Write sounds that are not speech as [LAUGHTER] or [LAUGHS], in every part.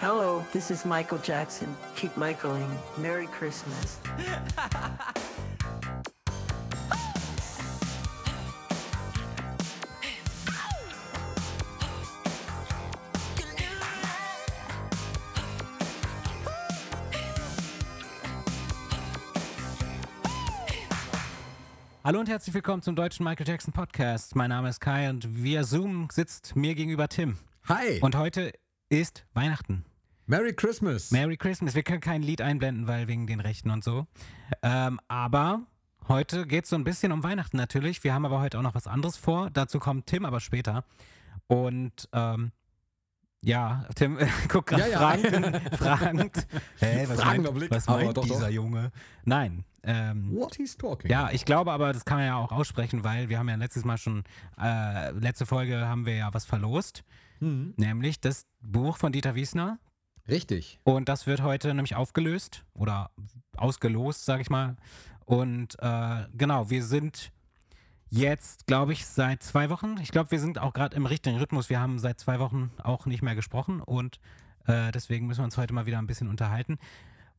Hello, this is Michael Jackson. Keep Michaeling. Merry Christmas. Hallo und herzlich willkommen zum deutschen Michael Jackson Podcast. Mein Name ist Kai und via Zoom sitzt mir gegenüber Tim. Hi. Und heute ist Weihnachten. Merry Christmas. Merry Christmas. Wir können kein Lied einblenden, weil wegen den Rechten und so. Ähm, aber heute geht es so ein bisschen um Weihnachten natürlich. Wir haben aber heute auch noch was anderes vor. Dazu kommt Tim aber später. Und ähm, ja, Tim [LAUGHS] guckt gerade Ja, ja. fragend, fragend. [LAUGHS] Was Fragender meint, Blick, was meint doch, dieser doch. Junge? Nein. Ähm, What he's talking. ja, ich glaube aber, das kann man ja auch aussprechen, weil wir haben ja letztes Mal schon, äh, letzte Folge haben wir ja was verlost, Mhm. nämlich das Buch von Dieter Wiesner. Richtig. Und das wird heute nämlich aufgelöst oder ausgelost, sag ich mal. Und äh, genau, wir sind jetzt, glaube ich, seit zwei Wochen. Ich glaube, wir sind auch gerade im richtigen Rhythmus. Wir haben seit zwei Wochen auch nicht mehr gesprochen und äh, deswegen müssen wir uns heute mal wieder ein bisschen unterhalten.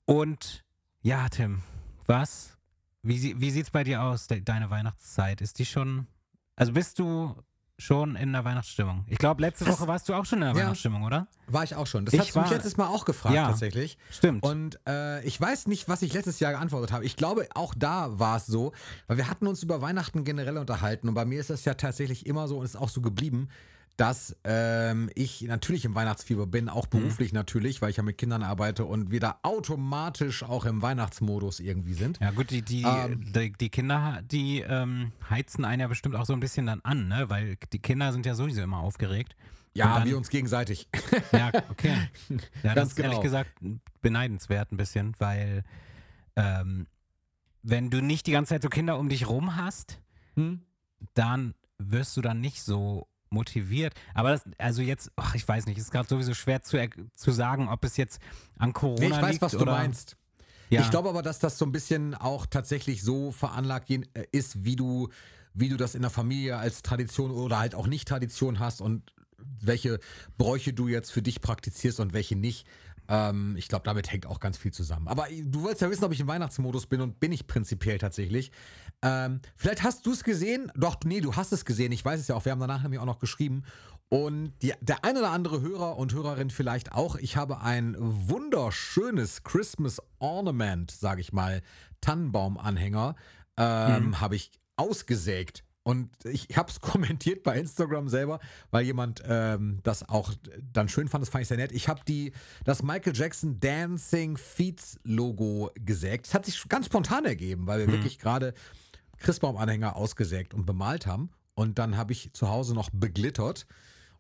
Und ja, Tim, was? Wie, wie sieht es bei dir aus, de deine Weihnachtszeit? Ist die schon. Also bist du schon in der Weihnachtsstimmung? Ich glaube, letzte Das- Woche warst du auch schon in der Ja. Weihnachtsstimmung, oder? War ich auch schon. Das Ich hast du mich letztes Mal auch gefragt, Ja. tatsächlich. Stimmt. Und äh, ich weiß nicht, was ich letztes Jahr geantwortet habe. Ich glaube, auch da war es so, weil wir hatten uns über Weihnachten generell unterhalten. Und bei mir ist das ja tatsächlich immer so und ist auch so geblieben, dass ähm, ich natürlich im Weihnachtsfieber bin, auch beruflich natürlich, weil ich ja mit Kindern arbeite und wir da automatisch auch im Weihnachtsmodus irgendwie sind. Ja gut, die, die, Ähm. die, die Kinder, die ähm, heizen einen ja bestimmt auch so ein bisschen dann an, ne? Weil die Kinder sind ja sowieso immer aufgeregt. Ja, dann- wir uns gegenseitig. Ja, okay. [LAUGHS] Ja, das ist ehrlich genau. gesagt beneidenswert ein bisschen, weil ähm, wenn du nicht die ganze Zeit so Kinder um dich rum hast, Hm? dann wirst du dann nicht so motiviert. Aber das, also jetzt, ach, ich weiß nicht, es ist gerade sowieso schwer zu, zu sagen, ob es jetzt an Corona Nee, ich weiß, liegt was du oder, meinst. Ja. Ich glaube aber, dass das so ein bisschen auch tatsächlich so veranlagt äh, ist, wie du, wie du das in der Familie als Tradition oder halt auch nicht Tradition hast und welche Bräuche du jetzt für dich praktizierst und welche nicht. Ähm, ich glaube, damit hängt auch ganz viel zusammen. Aber du wolltest ja wissen, ob ich im Weihnachtsmodus bin und bin ich prinzipiell tatsächlich. Ähm, vielleicht hast du es gesehen. Doch, nee, du hast es gesehen. Ich weiß es ja auch. Wir haben danach nämlich auch noch geschrieben. Und die, der ein oder andere Hörer und Hörerin vielleicht auch. Ich habe ein wunderschönes Christmas Ornament, sage ich mal, Tannenbaumanhänger, ähm, habe ich ausgesägt. Und ich habe es [LAUGHS] kommentiert bei Instagram selber, weil jemand ähm, das auch dann schön fand. Das fand ich sehr nett. Ich habe die das Michael Jackson Dancing Feets Logo gesägt. Das hat sich ganz spontan ergeben, weil wir wirklich gerade Christbaumanhänger ausgesägt und bemalt haben. Und dann habe ich zu Hause noch beglittert.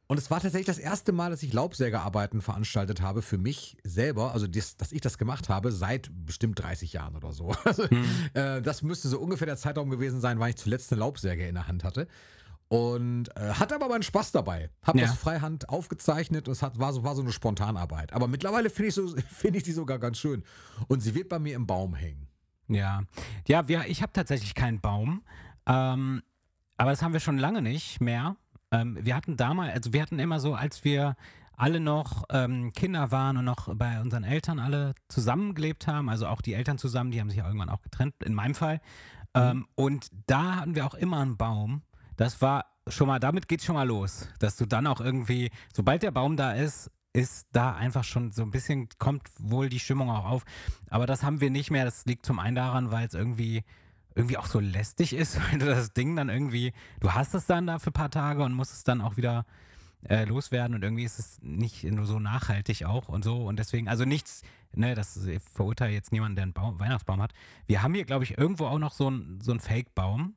Und es war tatsächlich das erste Mal, dass ich Laubsägearbeiten veranstaltet habe für mich selber. Also, das, dass ich das gemacht habe seit bestimmt 30 Jahren oder so. [LAUGHS] Also, äh, das müsste so ungefähr der Zeitraum gewesen sein, wann ich zuletzt eine Laubsäge in der Hand hatte. Und äh, hatte aber meinen Spaß dabei. Hab Ja. das freihand aufgezeichnet und es hat, war, so, war so eine Spontanarbeit. Aber mittlerweile finde ich, so, [LAUGHS] finde ich die sogar ganz schön. Und sie wird bei mir im Baum hängen. Ja, ja, wir, ich habe tatsächlich keinen Baum, ähm, aber das haben wir schon lange nicht mehr. Ähm, wir hatten damals, also wir hatten immer so, als wir alle noch ähm, Kinder waren und noch bei unseren Eltern alle zusammengelebt haben, also auch die Eltern zusammen, die haben sich ja irgendwann auch getrennt, in meinem Fall. Ähm, und da hatten wir auch immer einen Baum. Das war schon mal, damit geht's schon mal los, dass du dann auch irgendwie, sobald der Baum da ist, ist da einfach schon so ein bisschen, kommt wohl die Stimmung auch auf. Aber das haben wir nicht mehr. Das liegt zum einen daran, weil es irgendwie, irgendwie auch so lästig ist, [LAUGHS] weil du das Ding dann irgendwie, du hast es dann da für ein paar Tage und musst es dann auch wieder äh, loswerden und irgendwie ist es nicht nur so nachhaltig auch und so und deswegen, also nichts, ne, das verurteile jetzt niemanden, der einen Baum, Weihnachtsbaum hat. Wir haben hier, glaube ich, irgendwo auch noch so einen so Fake-Baum,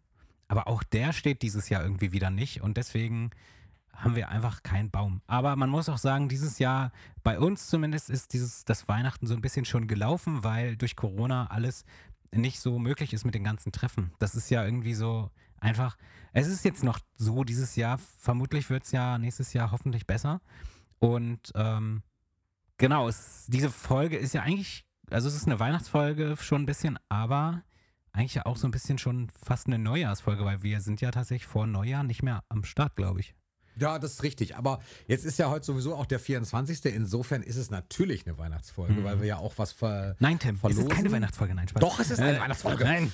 aber auch der steht dieses Jahr irgendwie wieder nicht und deswegen haben wir einfach keinen Baum. Aber man muss auch sagen, dieses Jahr, bei uns zumindest, ist dieses, das Weihnachten so ein bisschen schon gelaufen, weil durch Corona alles nicht so möglich ist mit den ganzen Treffen. Das ist ja irgendwie so einfach, es ist jetzt noch so dieses Jahr, vermutlich wird es ja nächstes Jahr hoffentlich besser. Und ähm, genau, es, diese Folge ist ja eigentlich, also es ist eine Weihnachtsfolge schon ein bisschen, aber eigentlich ja auch so ein bisschen schon fast eine Neujahrsfolge, weil wir sind ja tatsächlich vor Neujahr nicht mehr am Start, glaube ich. Ja, das ist richtig. Aber jetzt ist ja heute sowieso auch der 24. Insofern ist es natürlich eine Weihnachtsfolge, weil wir ja auch was ver Nein, Tim, es verlosen. ist keine Weihnachtsfolge, nein, Spaß. Doch, es ist eine Äh, Weihnachtsfolge. Nein.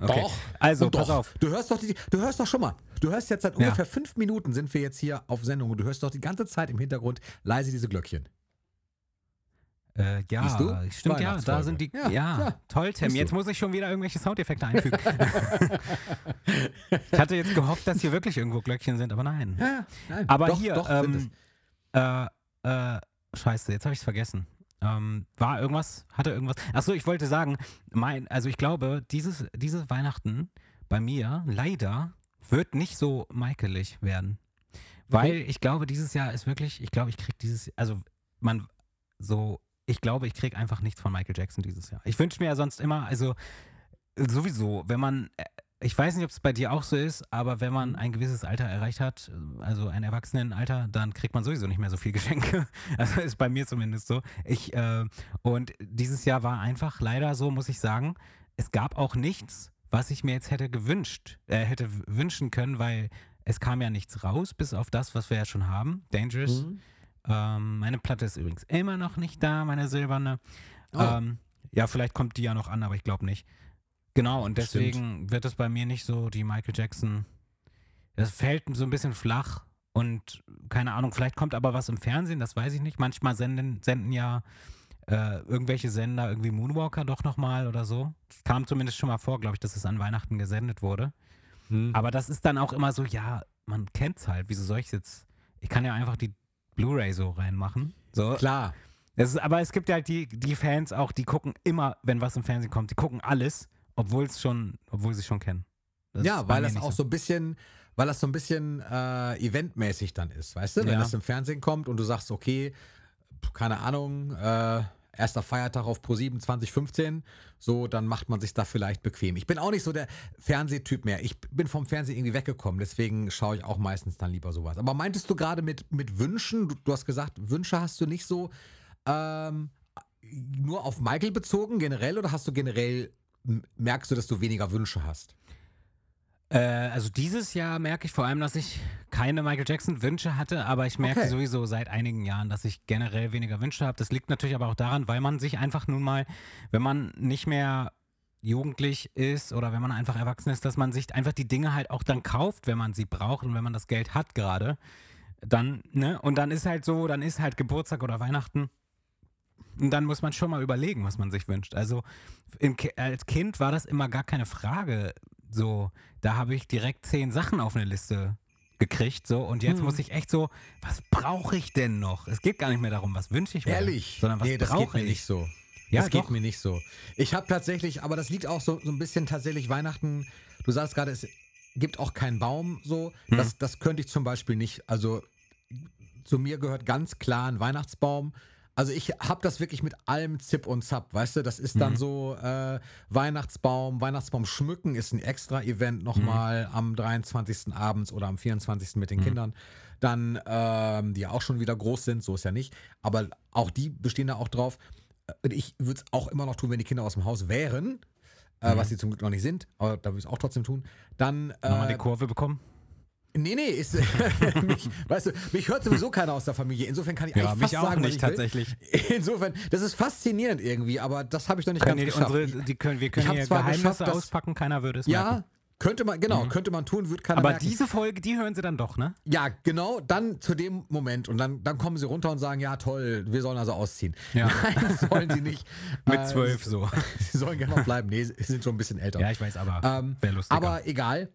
Okay. Doch. Also, Und pass doch. auf. Du hörst doch die, du hörst doch schon mal. Du hörst jetzt seit Ja. ungefähr fünf Minuten sind wir jetzt hier auf Sendung und du hörst doch die ganze Zeit im Hintergrund leise diese Glöckchen. Äh, ja, stimmt, ja, da sind die. Ja, Ja, ja. toll, Tim. Jetzt muss ich schon wieder irgendwelche Soundeffekte einfügen. [LAUGHS] ich hatte jetzt gehofft, dass hier wirklich irgendwo Glöckchen sind, aber nein. Ja. Nein, Aber doch, hier, doch, ähm, äh, äh, scheiße, jetzt habe ich es vergessen. Ähm, war irgendwas, hatte irgendwas. Achso, ich wollte sagen, mein, also ich glaube, dieses, dieses Weihnachten bei mir leider wird nicht so michaelig werden. Weil ich glaube, dieses Jahr ist wirklich, ich glaube, ich krieg dieses, also man, so, ich glaube, ich krieg einfach nichts von Michael Jackson dieses Jahr. Ich wünsche mir ja sonst immer, also sowieso, wenn man, äh, ich weiß nicht, ob es bei dir auch so ist, aber wenn man ein gewisses Alter erreicht hat, also ein Erwachsenenalter, dann kriegt man sowieso nicht mehr so viel [LAUGHS] Geschenke. Also ist bei mir zumindest so. Ich, äh, und dieses Jahr war einfach leider so, muss ich sagen, es gab auch nichts, was ich mir jetzt hätte gewünscht, äh, hätte wünschen können, weil es kam ja nichts raus, bis auf das, was wir ja schon haben. Dangerous. Mhm. Ähm, meine Platte ist übrigens immer noch nicht da, meine silberne. Oh. Ähm, ja, vielleicht kommt die ja noch an, aber ich glaube nicht. Genau, und Stimmt. deswegen wird es bei mir nicht so die Michael Jackson. Das fällt so ein bisschen flach und keine Ahnung, vielleicht kommt aber was im Fernsehen, das weiß ich nicht. Manchmal senden, senden ja äh, irgendwelche Sender irgendwie Moonwalker doch nochmal oder so. Das kam zumindest schon mal vor, glaube ich, dass es an Weihnachten gesendet wurde. Hm. Aber das ist dann auch immer so, ja, man kennt's halt. Wieso soll ich jetzt? Ich kann ja einfach die Blu-ray so reinmachen. So. Klar. Das ist, aber es gibt ja halt die, die Fans auch, die gucken immer, wenn was im Fernsehen kommt, die gucken alles, obwohl es schon, obwohl sie schon kennen. Das ja, weil das auch so ein bisschen, weil das so ein bisschen äh, eventmäßig dann ist, weißt du? Wenn Ja. das im Fernsehen kommt und du sagst, okay, keine Ahnung, äh, erster Feiertag auf Pro7 2015, so, dann macht man sich da vielleicht bequem. Ich bin auch nicht so der Fernsehtyp mehr. Ich bin vom Fernsehen irgendwie weggekommen, deswegen schaue ich auch meistens dann lieber sowas. Aber meintest du gerade mit, mit Wünschen, du, du hast gesagt, Wünsche hast du nicht so ähm, nur auf Michael bezogen generell oder hast du generell, merkst du, dass du weniger Wünsche hast? Äh, also dieses Jahr merke ich vor allem, dass ich keine Michael Jackson Wünsche hatte, aber ich merke Okay. sowieso seit einigen Jahren, dass ich generell weniger Wünsche habe. Das liegt natürlich aber auch daran, weil man sich einfach nun mal, wenn man nicht mehr jugendlich ist oder wenn man einfach erwachsen ist, dass man sich einfach die Dinge halt auch dann kauft, wenn man sie braucht und wenn man das Geld hat gerade. Dann, ne? Und dann ist halt so, dann ist halt Geburtstag oder Weihnachten. Und dann muss man schon mal überlegen, was man sich wünscht. Also im, als Kind war das immer gar keine Frage. So, da habe ich direkt zehn Sachen auf eine Liste gekriegt. So, und jetzt Hm. muss ich echt so, was brauche ich denn noch? Es geht gar nicht mehr darum, was wünsche ich mir, Ehrlich? sondern was nee, das geht mir ich. nicht so. Ja, das geht doch. mir nicht so. Ich habe tatsächlich, aber das liegt auch so, so ein bisschen tatsächlich Weihnachten. Du sagst gerade, es gibt auch keinen Baum so. Hm. Das, das könnte ich zum Beispiel nicht. Also zu mir gehört ganz klar ein Weihnachtsbaum. Also ich habe das wirklich mit allem Zip und Zap, weißt du? Das ist Mhm. dann so äh, Weihnachtsbaum, Weihnachtsbaum schmücken ist ein extra Event nochmal am 23. abends oder am 24. mit den Kindern. Dann, ähm, die ja auch schon wieder groß sind, so ist ja nicht. Aber auch die bestehen da auch drauf. Und ich würde es auch immer noch tun, wenn die Kinder aus dem Haus wären, äh, was sie zum Glück noch nicht sind, aber da würde ich es auch trotzdem tun. Dann Nochmal äh, die Kurve bekommen. Nee, nee, ist, [LAUGHS] mich, weißt du, mich hört sowieso keiner aus der Familie. Insofern kann ich Ja, eigentlich mich fast auch sagen, was nicht ich will. tatsächlich. [LAUGHS] Insofern, das ist faszinierend irgendwie, aber das habe ich noch nicht Können ganz die, geschafft. unsere, die können, wir können hier Geheimnisse dass- auspacken, keiner würde es merken. ja, könnte man, genau, könnte man tun, wird keiner Aber merken. diese Folge, die hören sie dann doch, ne? Ja, genau, dann zu dem Moment und dann, dann kommen sie runter und sagen, ja toll, wir sollen also ausziehen. Ja. [LAUGHS] Nein, sollen sie nicht. Mit Äh, zwölf so. Sie sollen gerne noch bleiben. Nee, sie sind schon ein bisschen älter. Ja, ich weiß, aber Ähm, wäre lustiger. aber egal.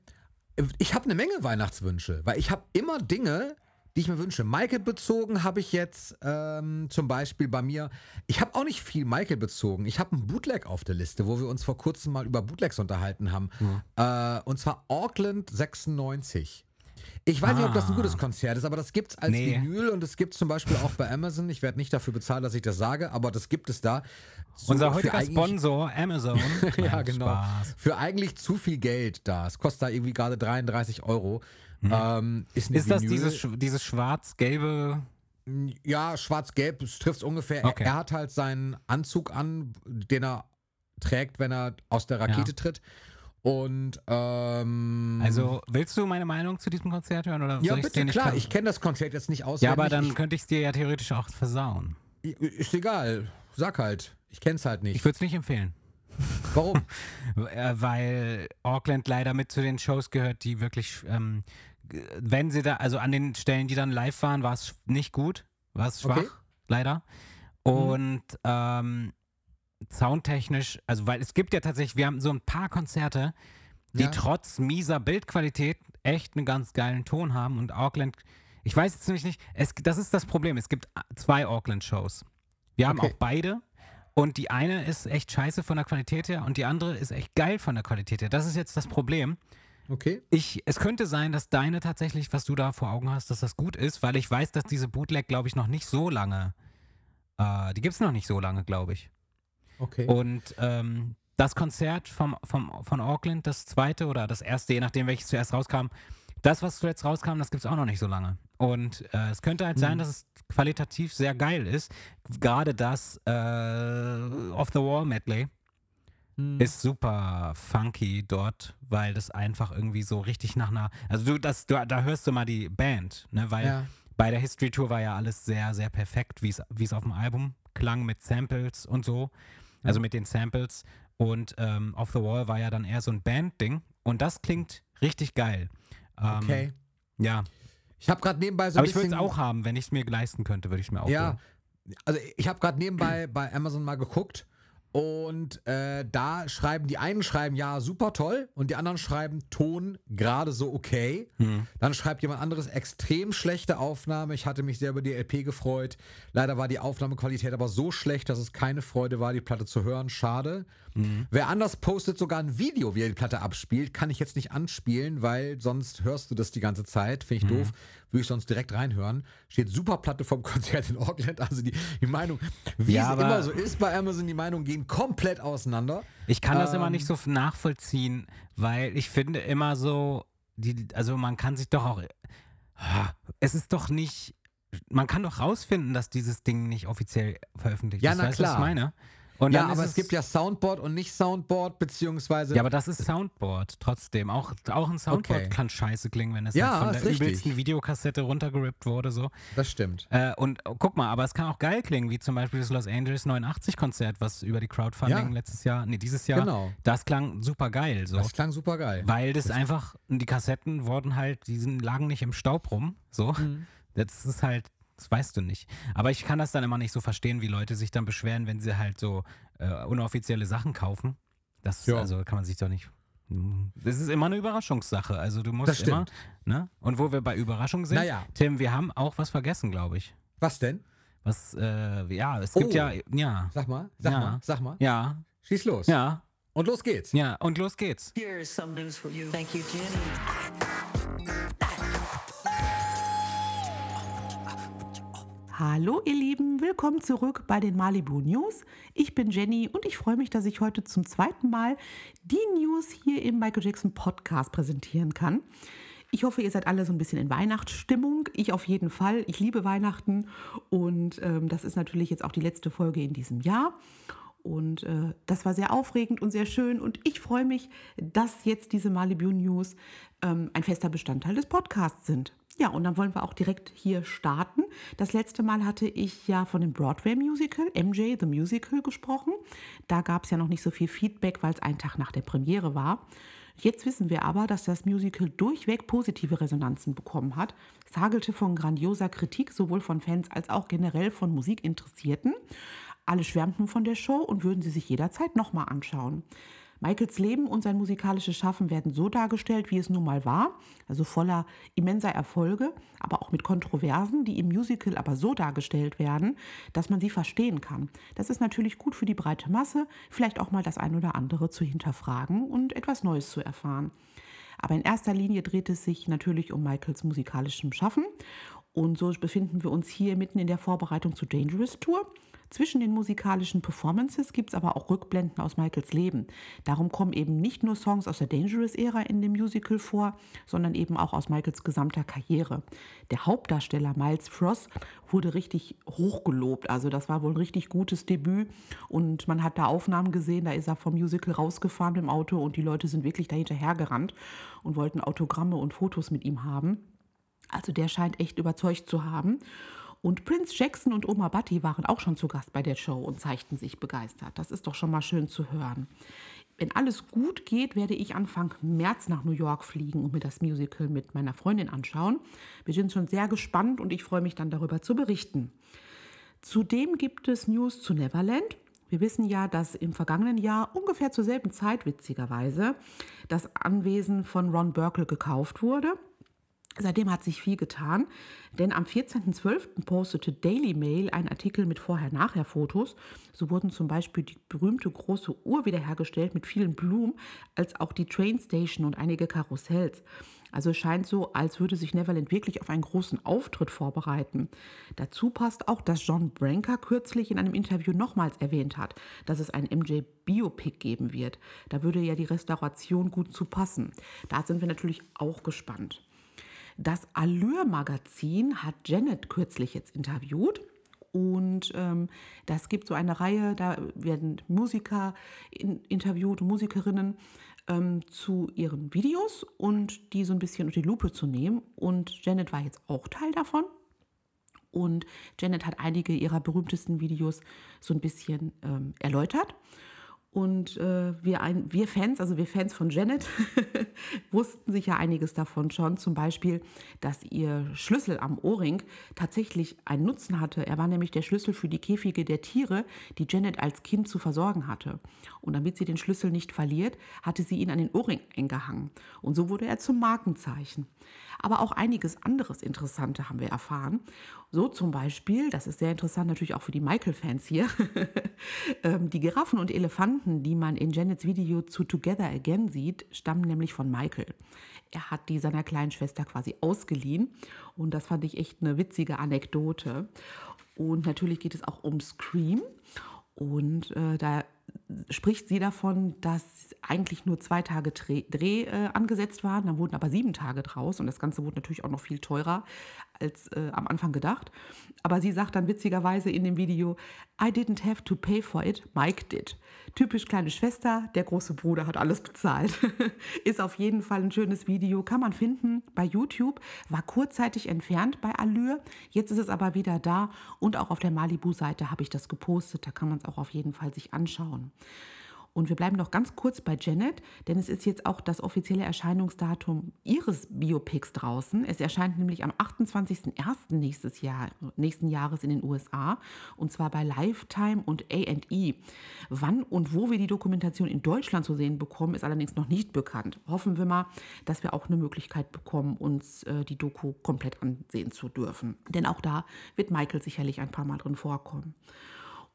Ich habe eine Menge Weihnachtswünsche, weil ich habe immer Dinge, die ich mir wünsche. Michael bezogen habe ich jetzt ähm, zum Beispiel bei mir. Ich habe auch nicht viel Michael bezogen. Ich habe einen Bootleg auf der Liste, wo wir uns vor kurzem mal über Bootlegs unterhalten haben. Äh, und zwar Auckland 96. Ich weiß nicht, ob das ein Ah. gutes Konzert ist, aber das gibt es als Nee. Vinyl und es gibt zum Beispiel auch bei Amazon. Ich werde nicht dafür bezahlen, dass ich das sage, aber das gibt es da. Unser heutiger Sponsor, Amazon. [LAUGHS] ja, genau. Spaß. Für eigentlich zu viel Geld da. Es kostet da irgendwie gerade 33 Euro. Ähm, ist Ist das dieses, dieses schwarz-gelbe? Ja, schwarz-gelb, es trifft ungefähr. Okay. Er, hat halt seinen Anzug an, den er trägt, wenn er aus der Rakete Ja. tritt. Und ähm, Also, willst du meine Meinung zu diesem Konzert hören oder ja, bitte, klar. ver- Ich kenne das Konzert jetzt nicht auswendig. Ja, aber dann Ich, könnte ich es dir ja theoretisch auch versauen. ist egal. Sag halt. Ich kenn's halt Ich nicht. würde es nicht empfehlen. Warum? [LAUGHS] Äh, weil Auckland leider mit zu den Shows gehört, die wirklich, ähm, wenn sie da, also an den Stellen, die dann live waren, war es nicht gut, war es schwach, Okay. leider. Und ähm, soundtechnisch, also weil es gibt ja tatsächlich, wir haben so ein paar Konzerte, die Ja. trotz mieser Bildqualität echt einen ganz geilen Ton haben und Auckland, ich weiß jetzt nämlich nicht, es, das ist das Problem, es gibt zwei Auckland-Shows. Wir haben Okay. auch beide und die eine ist echt scheiße von der Qualität her und die andere ist echt geil von der Qualität her. Das ist jetzt das Problem. Okay. Ich, es könnte sein, dass deine tatsächlich, was du da vor Augen hast, dass das gut ist, weil ich weiß, dass diese Bootleg, glaube ich, noch nicht so lange, äh, die gibt es noch nicht so lange, glaube ich. Okay. Und ähm, das Konzert vom, vom, von Auckland, das zweite oder das erste, je nachdem, welches zuerst rauskam, das, was zuletzt rauskam, das gibt es auch noch nicht so lange. Und äh, es könnte halt sein, Mhm. dass es qualitativ sehr geil ist. Gerade das äh, Off the Wall Medley Hm. ist super funky dort, weil das einfach irgendwie so richtig nach einer. Also du, das, du, da hörst du mal die Band, ne? Weil ja. bei der History Tour war ja alles sehr, sehr perfekt, wie es wie es auf dem Album klang mit Samples und so. Also mit den Samples. Und ähm, Off the Wall war ja dann eher so ein Band-Ding. Und das klingt richtig geil. Ähm, Okay. Ja. Ich habe gerade nebenbei so ein Aber ich würde es auch haben, wenn ich es mir leisten könnte, würde ich es mir auch Ja, holen. also ich habe gerade nebenbei bei Amazon mal geguckt und äh, da schreiben die einen schreiben ja super toll und die anderen schreiben Ton gerade so okay. Hm. Dann schreibt jemand anderes extrem schlechte Aufnahme. Ich hatte mich sehr über die LP gefreut. Leider war die Aufnahmequalität aber so schlecht, dass es keine Freude war, die Platte zu hören. Schade. Mhm. Wer anders postet sogar ein Video, wie er die Platte abspielt, kann ich jetzt nicht anspielen, weil sonst hörst du das die ganze Zeit. Finde ich Mhm. doof. Würde ich sonst direkt reinhören. Steht super Platte vom [LAUGHS] Konzert in Auckland. Also die, die Meinung, wie Ja, es immer so ist bei Amazon, die Meinungen gehen komplett auseinander. Ich kann das immer Ähm, nicht so nachvollziehen, weil ich finde immer so, die, also man kann sich doch auch, es ist doch nicht, man kann doch rausfinden, dass dieses Ding nicht offiziell veröffentlicht Ja, ist. na weißt du, was ich klar. meine? Und ja, aber es, gibt ja Soundboard und nicht Soundboard, beziehungsweise. Ja, aber das ist Soundboard trotzdem. Auch, auch ein Soundboard Okay. kann scheiße klingen, wenn es Ja, halt von der richtig. übelsten Videokassette runtergerippt wurde. So. das stimmt. Äh, und oh, guck mal, aber es kann auch geil klingen, wie zum Beispiel das Los Angeles 89 Konzert, was über die Crowdfunding Ja. letztes Jahr, nee, dieses Jahr, Genau. das klang super geil. So. Das klang super geil. Weil das einfach, die Kassetten wurden halt, die sind, lagen nicht im Staub rum. So. Mhm. Das ist halt, das weißt du nicht. Aber ich kann das dann immer nicht so verstehen, wie Leute sich dann beschweren, wenn sie halt so äh, unoffizielle Sachen kaufen. Das Ja. also kann man sich doch nicht. Das ist immer eine Überraschungssache. Also du musst Das immer, stimmt. ne? Und wo wir bei Überraschungen sind, Naja. Tim, wir haben auch was vergessen, glaube ich. Was denn? Was, äh, ja, es gibt Oh. ja, ja, Sag mal, sag Ja. mal, sag mal. ja, Schieß los. ja, Und los geht's. ja. Und los geht's. Here is some news for you. Thank you, Jenny. Hallo ihr Lieben, willkommen zurück bei den Malibu News. Ich bin Jenny und ich freue mich, dass ich heute zum zweiten Mal die News hier im Michael Jackson Podcast präsentieren kann. Ich hoffe, ihr seid alle so ein bisschen in Weihnachtsstimmung. Ich auf jeden Fall. Ich liebe Weihnachten und ähm, das ist natürlich jetzt auch die letzte Folge in diesem Jahr. Und äh, das war sehr aufregend und sehr schön. Und ich freue mich, dass jetzt diese Malibu News ähm, ein fester Bestandteil des Podcasts sind. Ja, und dann wollen wir auch direkt hier starten. Das letzte Mal hatte ich ja von dem Broadway-Musical, MJ the Musical, gesprochen. Da gab es ja noch nicht so viel Feedback, weil es ein Tag nach der Premiere war. Jetzt wissen wir aber, dass das Musical durchweg positive Resonanzen bekommen hat. Es hagelte von grandioser Kritik, sowohl von Fans als auch generell von Musikinteressierten. Alle schwärmten von der Show und würden sie sich jederzeit nochmal anschauen. Michaels Leben und sein musikalisches Schaffen werden so dargestellt, wie es nun mal war, also voller immenser Erfolge, aber auch mit Kontroversen, die im Musical aber so dargestellt werden, dass man sie verstehen kann. Das ist natürlich gut für die breite Masse, vielleicht auch mal das ein oder andere zu hinterfragen und etwas Neues zu erfahren. Aber in erster Linie dreht es sich natürlich um Michaels musikalischem Schaffen. Und so befinden wir uns hier mitten in der Vorbereitung zur Dangerous Tour. Zwischen den musikalischen Performances gibt es aber auch Rückblenden aus Michaels Leben. Darum kommen eben nicht nur Songs aus der Dangerous-Ära in dem Musical vor, sondern eben auch aus Michaels gesamter Karriere. Der Hauptdarsteller Miles Frost wurde richtig hochgelobt. Also das war wohl ein richtig gutes Debüt und man hat da Aufnahmen gesehen, da ist er vom Musical rausgefahren im Auto und die Leute sind wirklich dahinterher gerannt und wollten Autogramme und Fotos mit ihm haben. Also der scheint echt überzeugt zu haben. Und Prince Jackson und Oma Batty waren auch schon zu Gast bei der Show und zeigten sich begeistert. Das ist doch schon mal schön zu hören. Wenn alles gut geht, werde ich Anfang März nach New York fliegen und mir das Musical mit meiner Freundin anschauen. Wir sind schon sehr gespannt und ich freue mich dann darüber zu berichten. Zudem gibt es News zu Neverland. Wir wissen ja, dass im vergangenen Jahr ungefähr zur selben Zeit, witzigerweise, das Anwesen von Ron Burkle gekauft wurde. Seitdem hat sich viel getan, denn am 14.12. postete Daily Mail einen Artikel mit Vorher-Nachher-Fotos. So wurden zum Beispiel die berühmte große Uhr wiederhergestellt mit vielen Blumen, als auch die Trainstation und einige Karussells. Also es scheint so, als würde sich Neverland wirklich auf einen großen Auftritt vorbereiten. Dazu passt auch, dass John Branker kürzlich in einem Interview nochmals erwähnt hat, dass es ein MJ-Biopic geben wird. Da würde ja die Restauration gut zu passen. Da sind wir natürlich auch gespannt. Das Allure-Magazin hat Janet kürzlich jetzt interviewt. Und ähm, das gibt so eine Reihe, da werden Musiker in, interviewt, Musikerinnen ähm, zu ihren Videos und die so ein bisschen unter die Lupe zu nehmen. Und Janet war jetzt auch Teil davon. Und Janet hat einige ihrer berühmtesten Videos so ein bisschen ähm, erläutert. Und äh, wir, ein, wir Fans, also wir Fans von Janet, [LAUGHS] wussten sicher einiges davon schon. Zum Beispiel, dass ihr Schlüssel am Ohrring tatsächlich einen Nutzen hatte. Er war nämlich der Schlüssel für die Käfige der Tiere, die Janet als Kind zu versorgen hatte. Und damit sie den Schlüssel nicht verliert, hatte sie ihn an den Ohrring eingehangen. Und so wurde er zum Markenzeichen. Aber auch einiges anderes Interessante haben wir erfahren. So zum Beispiel, das ist sehr interessant natürlich auch für die Michael-Fans hier, [LAUGHS] ähm, die Giraffen und Elefanten, die man in Janets Video zu Together Again sieht, stammen nämlich von Michael. Er hat die seiner kleinen Schwester quasi ausgeliehen und das fand ich echt eine witzige Anekdote. Und natürlich geht es auch um Scream. Und äh, da spricht sie davon, dass eigentlich nur zwei Tage Dreh, Dreh äh, angesetzt waren, dann wurden aber sieben Tage draus und das Ganze wurde natürlich auch noch viel teurer als äh, am Anfang gedacht. Aber sie sagt dann witzigerweise in dem Video, I didn't have to pay for it, Mike did. Typisch kleine Schwester, der große Bruder hat alles bezahlt. [LAUGHS] Ist auf jeden Fall ein schönes Video, kann man finden bei YouTube, war kurzzeitig entfernt bei Allure, jetzt ist es aber wieder da und auch auf der Malibu-Seite habe ich das gepostet, da kann man es auch auf jeden Fall sich anschauen. Und wir bleiben noch ganz kurz bei Janet, denn es ist jetzt auch das offizielle Erscheinungsdatum ihres Biopics draußen. Es erscheint nämlich am 28.01. nächstes Jahr, nächsten Jahres in den USA und zwar bei Lifetime und A&E. Wann und wo wir die Dokumentation in Deutschland zu sehen bekommen, ist allerdings noch nicht bekannt. Hoffen wir mal, dass wir auch eine Möglichkeit bekommen, uns äh, die Doku komplett ansehen zu dürfen. Denn auch da wird Michael sicherlich ein paar Mal drin vorkommen.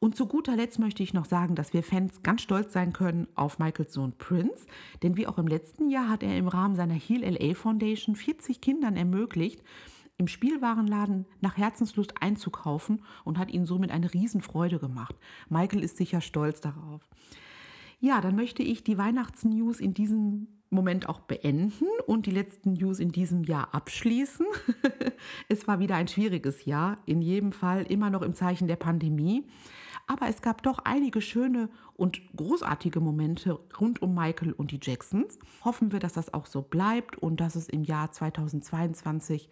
Und zu guter Letzt möchte ich noch sagen, dass wir Fans ganz stolz sein können auf Michaels Sohn Prince, denn wie auch im letzten Jahr hat er im Rahmen seiner Heal LA Foundation 40 Kindern ermöglicht, im Spielwarenladen nach Herzenslust einzukaufen und hat ihnen somit eine Riesenfreude gemacht. Michael ist sicher stolz darauf. Ja, dann möchte ich die Weihnachtsnews in diesem Moment auch beenden und die letzten News in diesem Jahr abschließen. [LAUGHS] es war wieder ein schwieriges Jahr, in jedem Fall immer noch im Zeichen der Pandemie. Aber es gab doch einige schöne und großartige Momente rund um Michael und die Jacksons. Hoffen wir, dass das auch so bleibt und dass es im Jahr 2022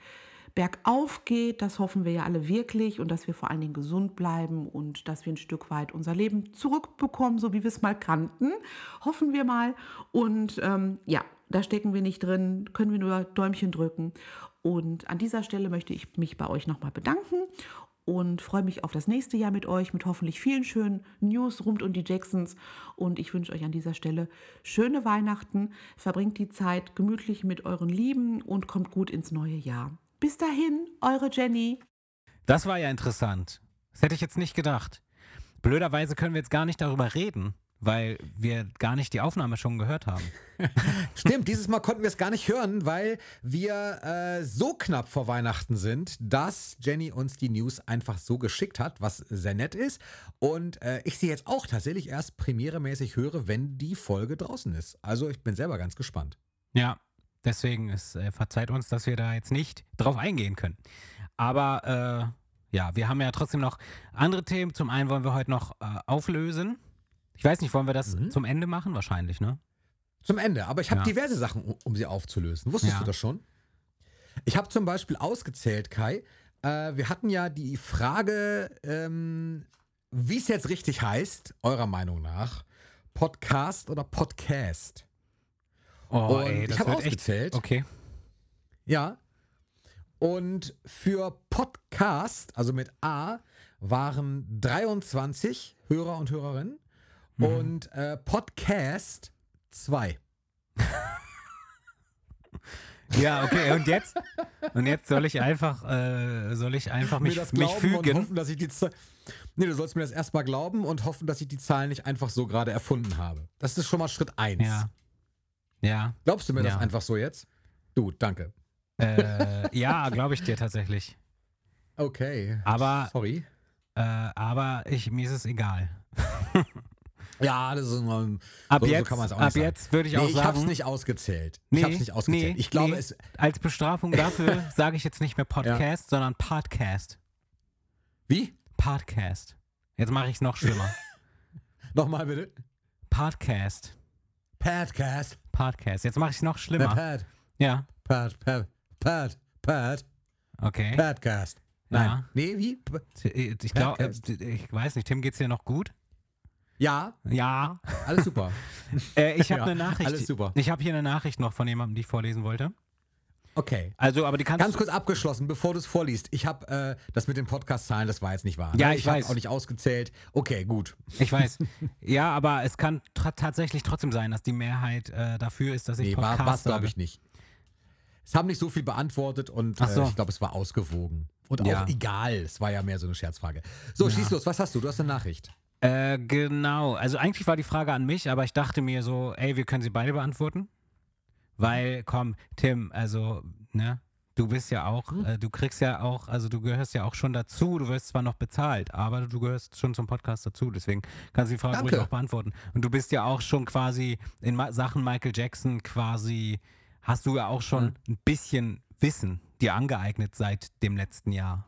bergauf geht. Das hoffen wir ja alle wirklich und dass wir vor allen Dingen gesund bleiben und dass wir ein Stück weit unser Leben zurückbekommen, so wie wir es mal kannten. Hoffen wir mal. Und ähm, ja, da stecken wir nicht drin, können wir nur Däumchen drücken. Und an dieser Stelle möchte ich mich bei euch nochmal bedanken und freue mich auf das nächste Jahr mit euch, mit hoffentlich vielen schönen News rund um die Jacksons. Und ich wünsche euch an dieser Stelle schöne Weihnachten, verbringt die Zeit gemütlich mit euren Lieben und kommt gut ins neue Jahr. Bis dahin, eure Jenny. Das war ja interessant. Das hätte ich jetzt nicht gedacht. Blöderweise können wir jetzt gar nicht darüber reden, weil wir gar nicht die Aufnahme schon gehört haben. [LAUGHS] Stimmt, dieses Mal konnten wir es gar nicht hören, weil wir äh, so knapp vor Weihnachten sind, dass Jenny uns die News einfach so geschickt hat, was sehr nett ist. Und äh, ich sie jetzt auch tatsächlich erst premieremäßig höre, wenn die Folge draußen ist. Also ich bin selber ganz gespannt. Ja, deswegen ist, äh, verzeiht uns, dass wir da jetzt nicht drauf eingehen können. Aber äh, ja, wir haben ja trotzdem noch andere Themen. Zum einen wollen wir heute noch äh, auflösen. Ich weiß nicht, wollen wir das Mhm. zum Ende machen? Wahrscheinlich, ne? Zum Ende. Aber ich habe Ja. diverse Sachen, um, um sie aufzulösen. Wusstest Ja. du das schon? Ich habe zum Beispiel ausgezählt, Kai. Äh, wir hatten ja die Frage, ähm, wie es jetzt richtig heißt, eurer Meinung nach. Podcast oder Podcast? Oh, Und ich hab wird ausgezählt. Okay. Ja. Und für Podcast, also mit A, waren 23 Hörer und Hörerinnen. Mhm. Und äh, Podcast 2. [LAUGHS] Ja, okay. Und jetzt? Und jetzt soll ich einfach, äh, soll ich einfach mich, mir das mich glauben und fügen? hoffen, dass ich die Z Nee, du sollst mir das erstmal glauben und hoffen, dass ich die Zahlen nicht einfach so gerade erfunden habe. Das ist schon mal Schritt 1. Ja. Ja. Glaubst du mir das Ja. einfach so jetzt? Du, danke. Äh, ja, [LAUGHS] glaube ich dir tatsächlich. Okay. Aber, Sorry. äh, aber ich, mir ist es egal. [LAUGHS] Ja, das ist immer, Ab so, jetzt, so kann man es auch ab nicht sagen. jetzt würde ich nee, auch ich sagen. hab's nicht ausgezählt. Nee, ich hab's nicht ausgezählt. nee, ich glaube, nee. es. Als Bestrafung dafür [LAUGHS] sage ich jetzt nicht mehr Podcast, sondern Podcast. Wie? Podcast. Jetzt mache ich es noch schlimmer. [LAUGHS] Nochmal bitte. Podcast. Podcast. Podcast. Jetzt mache ich es noch Na, schlimmer. Pad. Ja, Pad, Pad, Pad, Pad, okay. Podcast. Nein. Ja. Nee, wie? Ich glaube, ich weiß nicht, Tim, geht's dir noch gut? Ja, Ja. alles super. [LAUGHS] Äh, ich habe Ja, eine Nachricht. alles super. Ich habe hier eine Nachricht noch von jemandem, die ich vorlesen wollte. Okay. Also, aber die kannst Ganz kurz abgeschlossen, bevor du es vorliest. Ich habe äh, das mit den Podcast-Zahlen, das war jetzt nicht wahr. Ja, ne? ich hab weiß. auch nicht ausgezählt. Okay, gut. Ich weiß. [LAUGHS] ja, aber es kann tatsächlich trotzdem sein, dass die Mehrheit äh, dafür ist, dass ich Nee, Podcast war es sage. glaube ich nicht. Es haben nicht so viel beantwortet und Ach so. äh, ich glaube, es war ausgewogen. Und Ja. auch egal. Es war ja mehr so eine Scherzfrage. So, schieß los. Was hast du? Du hast eine Nachricht. Äh, genau. Also eigentlich war die Frage an mich, aber ich dachte mir so, ey, wir können sie beide beantworten. Weil, komm, Tim, also, ne, du bist ja auch, Hm. äh, du kriegst ja auch, also du gehörst ja auch schon dazu, du wirst zwar noch bezahlt, aber du gehörst schon zum Podcast dazu, deswegen kannst du die Frage Danke. ruhig auch beantworten. Und du bist ja auch schon quasi in Ma Sachen Michael Jackson quasi, hast du ja auch schon Hm. ein bisschen Wissen dir angeeignet seit dem letzten Jahr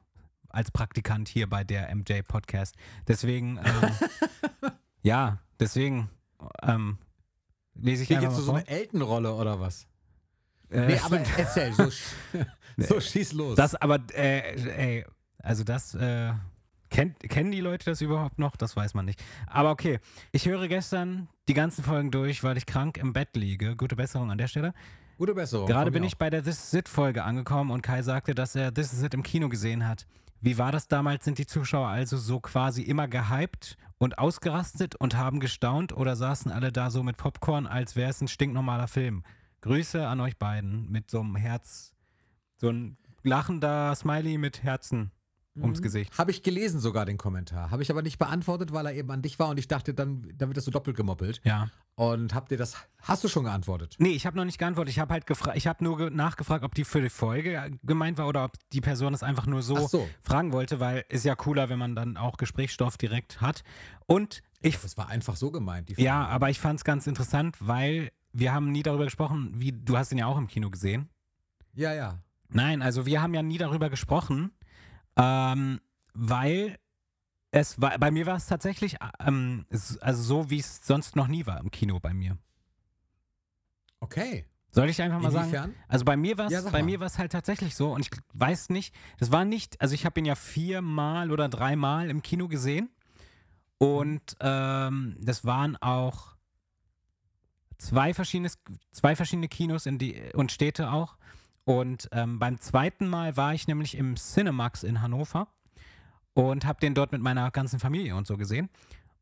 als Praktikant hier bei der MJ Podcast. Deswegen, ähm, [LAUGHS] ja, deswegen ähm, lese ich Hier einfach mal so vor. eine Elton-Rolle oder was? Äh, Nee, aber [LAUGHS] erzähl. So, sch- so schieß los. das aber, äh, ey, also das, äh, kennt, kennen die Leute das überhaupt noch? Das weiß man nicht. Aber okay, ich höre gestern die ganzen Folgen durch, weil ich krank im Bett liege. Gute Besserung an der Stelle. Gute Besserung. Gerade bin ich bei der This Is It Folge angekommen und Kai sagte, dass er This Is It im Kino gesehen hat. Wie war das damals? Sind die Zuschauer also so quasi immer gehypt und ausgerastet und haben gestaunt oder saßen alle da so mit Popcorn, als wäre es ein stinknormaler Film? Grüße an euch beiden mit so einem Herz, so ein lachender Smiley mit Herzen ums Gesicht. Habe ich gelesen sogar den Kommentar. Habe ich aber nicht beantwortet, weil er eben an dich war und ich dachte, dann, dann wird das so doppelt gemoppelt. Ja. Und habt ihr das, hast du schon geantwortet? Nee, ich habe noch nicht geantwortet. Ich habe halt gefragt, ich habe nur ge nachgefragt, ob die für die Folge gemeint war oder ob die Person es einfach nur so, so. fragen wollte, weil ist ja cooler, wenn man dann auch Gesprächsstoff direkt hat. Und ich, Das war einfach so gemeint. Die ja, Frage. aber ich fand es ganz interessant, weil wir haben nie darüber gesprochen, wie, du hast ihn ja auch im Kino gesehen. Ja, ja. Nein, also wir haben ja nie darüber gesprochen, ähm, weil es war, bei mir war es tatsächlich, ähm, also so, wie es sonst noch nie war im Kino bei mir. Okay. Soll ich einfach mal sagen? Inwiefern? Also bei mir war es Ja, bei mal. mir war es halt tatsächlich so und ich weiß nicht, das war nicht, also ich habe ihn ja viermal oder dreimal im Kino gesehen und ähm, das waren auch zwei verschiedene, zwei verschiedene Kinos in die, und Städte auch und ähm, beim zweiten Mal war ich nämlich im Cinemax in Hannover und habe den dort mit meiner ganzen Familie und so gesehen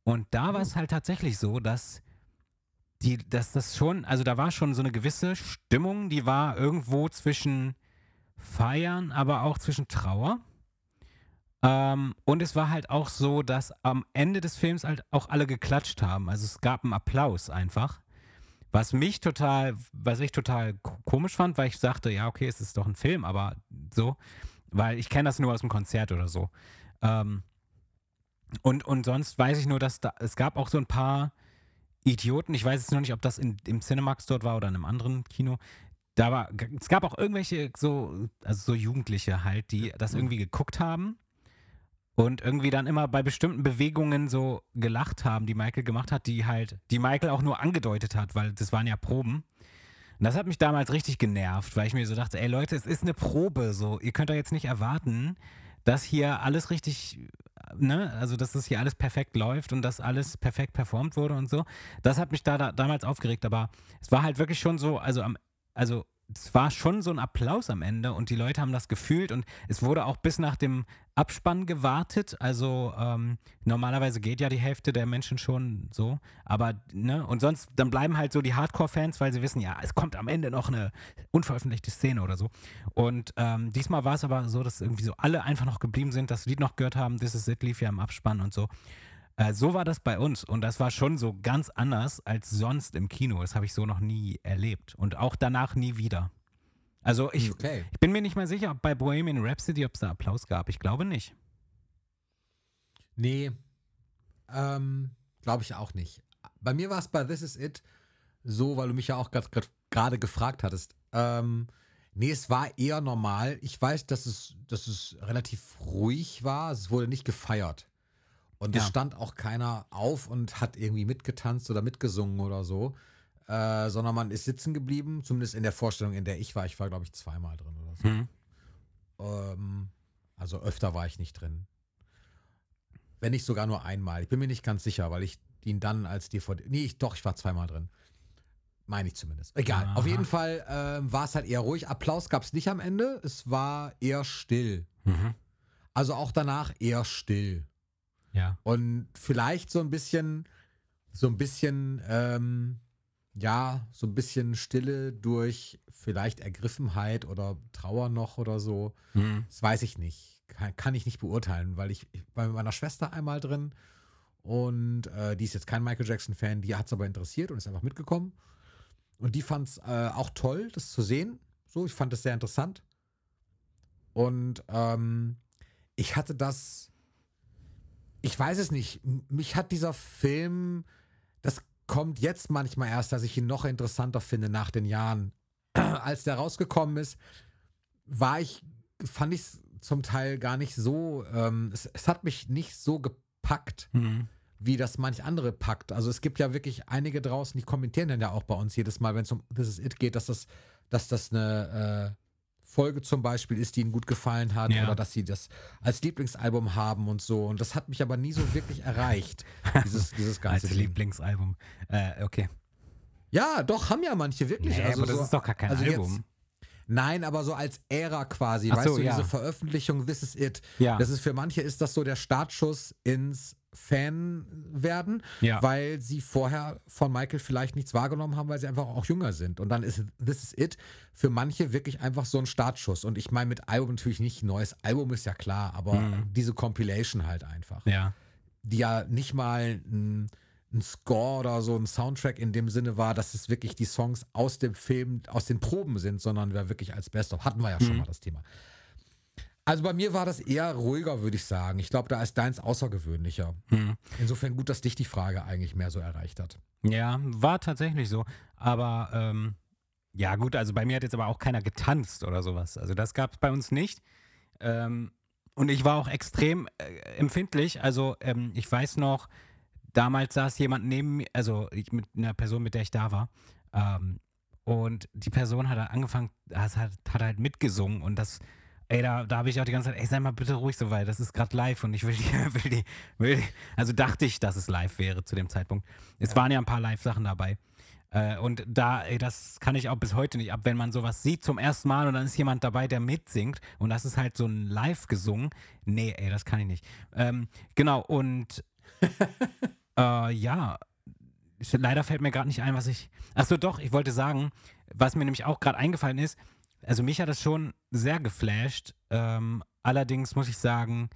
und da war es halt tatsächlich so, dass die, dass das schon, also da war schon so eine gewisse Stimmung, die war irgendwo zwischen Feiern, aber auch zwischen Trauer. Ähm, und es war halt auch so, dass am Ende des Films halt auch alle geklatscht haben. Also es gab einen Applaus einfach. Was mich total, was ich total ko- komisch fand, weil ich sagte, ja, okay, es ist doch ein Film, aber so, weil ich kenne das nur aus dem Konzert oder so. Ähm, und, und sonst weiß ich nur, dass da, es gab auch so ein paar Idioten, ich weiß jetzt noch nicht, ob das in, im Cinemax dort war oder in einem anderen Kino. Da war, es gab auch irgendwelche so, also so Jugendliche halt, die das irgendwie geguckt haben und irgendwie dann immer bei bestimmten Bewegungen so gelacht haben, die Michael gemacht hat, die halt, die Michael auch nur angedeutet hat, weil das waren ja Proben. Und das hat mich damals richtig genervt, weil ich mir so dachte, ey Leute, es ist eine Probe, so, ihr könnt doch jetzt nicht erwarten, dass hier alles richtig, ne, also dass das hier alles perfekt läuft und dass alles perfekt performt wurde und so. Das hat mich da, da damals aufgeregt, aber es war halt wirklich schon so, also am, also es war schon so ein Applaus am Ende und die Leute haben das gefühlt und es wurde auch bis nach dem Abspann gewartet. Also ähm, normalerweise geht ja die Hälfte der Menschen schon so, aber ne, und sonst dann bleiben halt so die Hardcore-Fans, weil sie wissen, ja, es kommt am Ende noch eine unveröffentlichte Szene oder so. Und ähm, diesmal war es aber so, dass irgendwie so alle einfach noch geblieben sind, das Lied noch gehört haben, This Is It lief ja im Abspann und so. Äh, so war das bei uns und das war schon so ganz anders als sonst im Kino. Das habe ich so noch nie erlebt und auch danach nie wieder. Also ich, Okay. ich bin mir nicht mehr sicher, ob bei Bohemian Rhapsody, ob es da Applaus gab. Ich glaube nicht. Nee, ähm, glaube ich auch nicht. Bei mir war es bei This Is It so, weil du mich ja auch gerade gefragt hattest. Ähm, nee, es war eher normal. Ich weiß, dass es, dass es relativ ruhig war. Es wurde nicht gefeiert. Und es Ja. stand auch keiner auf und hat irgendwie mitgetanzt oder mitgesungen oder so. Äh, sondern man ist sitzen geblieben, zumindest in der Vorstellung, in der ich war. Ich war, glaube ich, zweimal drin oder so. Hm. Ähm, also öfter war ich nicht drin. Wenn nicht sogar nur einmal. Ich bin mir nicht ganz sicher, weil ich ihn dann als DVD. Nee, ich, doch, ich war zweimal drin. Meine ich zumindest. Egal. Aha. Auf jeden Fall ähm, war es halt eher ruhig. Applaus gab es nicht am Ende. Es war eher still. Mhm. Also auch danach eher still. Ja. Und vielleicht so ein bisschen, so ein bisschen, ähm, ja, so ein bisschen Stille durch vielleicht Ergriffenheit oder Trauer noch oder so. Mhm. Das weiß ich nicht. Kann, kann ich nicht beurteilen, weil ich, ich war mit meiner Schwester einmal drin und äh, die ist jetzt kein Michael Jackson-Fan, die hat es aber interessiert und ist einfach mitgekommen. Und die fand es äh, auch toll, das zu sehen. So, ich fand es sehr interessant. Und ähm, ich hatte das, ich weiß es nicht, mich hat dieser Film, das kommt jetzt manchmal erst, dass ich ihn noch interessanter finde nach den Jahren. [CLEARS THROAT] Als der rausgekommen ist, war ich, fand ich es zum Teil gar nicht so, ähm, es, es hat mich nicht so gepackt, Mhm. wie das manch andere packt. Also es gibt ja wirklich einige draußen, die kommentieren dann ja auch bei uns jedes Mal, wenn es um This Is It geht, dass das, dass das eine äh, Folge zum Beispiel ist, die ihnen gut gefallen hat Ja. oder dass sie das als Lieblingsalbum haben und so. Und das hat mich aber nie so wirklich erreicht, [LAUGHS] dieses, dieses ganze Als. Lieblingsalbum. Äh, okay. Ja, doch, haben ja manche wirklich. Nee, also aber das so, ist doch gar kein also jetzt- Album. Nein, aber so als Ära quasi. Ach weißt so, du, ja. diese Veröffentlichung, This is it. Ja. Das ist für manche ist das so der Startschuss ins Fan werden, Ja. weil sie vorher von Michael vielleicht nichts wahrgenommen haben, weil sie einfach auch jünger sind. Und dann ist This is it für manche wirklich einfach so ein Startschuss. Und ich meine mit Album natürlich nicht neues Album ist ja klar, aber Mhm. diese Compilation halt einfach Ja. die ja nicht mal ein, ein Score oder so ein Soundtrack in dem Sinne war, dass es wirklich die Songs aus dem Film, aus den Proben sind, sondern wir wirklich als Best-of. Hatten wir ja schon Mhm. mal das Thema. Also bei mir war das eher ruhiger, würde ich sagen. Ich glaube, da ist deins außergewöhnlicher. Mhm. Insofern gut, dass dich die Frage eigentlich mehr so erreicht hat. Ja, war tatsächlich so. Aber ähm, ja, gut, also bei mir hat jetzt aber auch keiner getanzt oder sowas. Also das gab es bei uns nicht. Ähm, und ich war auch extrem äh, empfindlich. Also ähm, ich weiß noch, damals saß jemand neben mir, also ich, mit einer Person, mit der ich da war. Ähm, und die Person hat halt angefangen, hat, hat, hat halt mitgesungen und das, ey, da, da habe ich auch die ganze Zeit, ey, sei mal bitte ruhig so weit, das ist gerade live und ich will die, [LAUGHS] will die, will die, also dachte ich, dass es live wäre zu dem Zeitpunkt. Es waren ja ein paar Live-Sachen dabei. Äh, und da, ey, das kann ich auch bis heute nicht ab, wenn man sowas sieht zum ersten Mal und dann ist jemand dabei, der mitsingt und das ist halt so ein Live gesungen. Nee, ey, das kann ich nicht. Ähm, genau, und [LAUGHS] äh, ja, leider fällt mir gerade nicht ein, was ich. Achso, doch, ich wollte sagen, was mir nämlich auch gerade eingefallen ist, also mich hat das schon sehr geflasht. Ähm, allerdings muss ich sagen,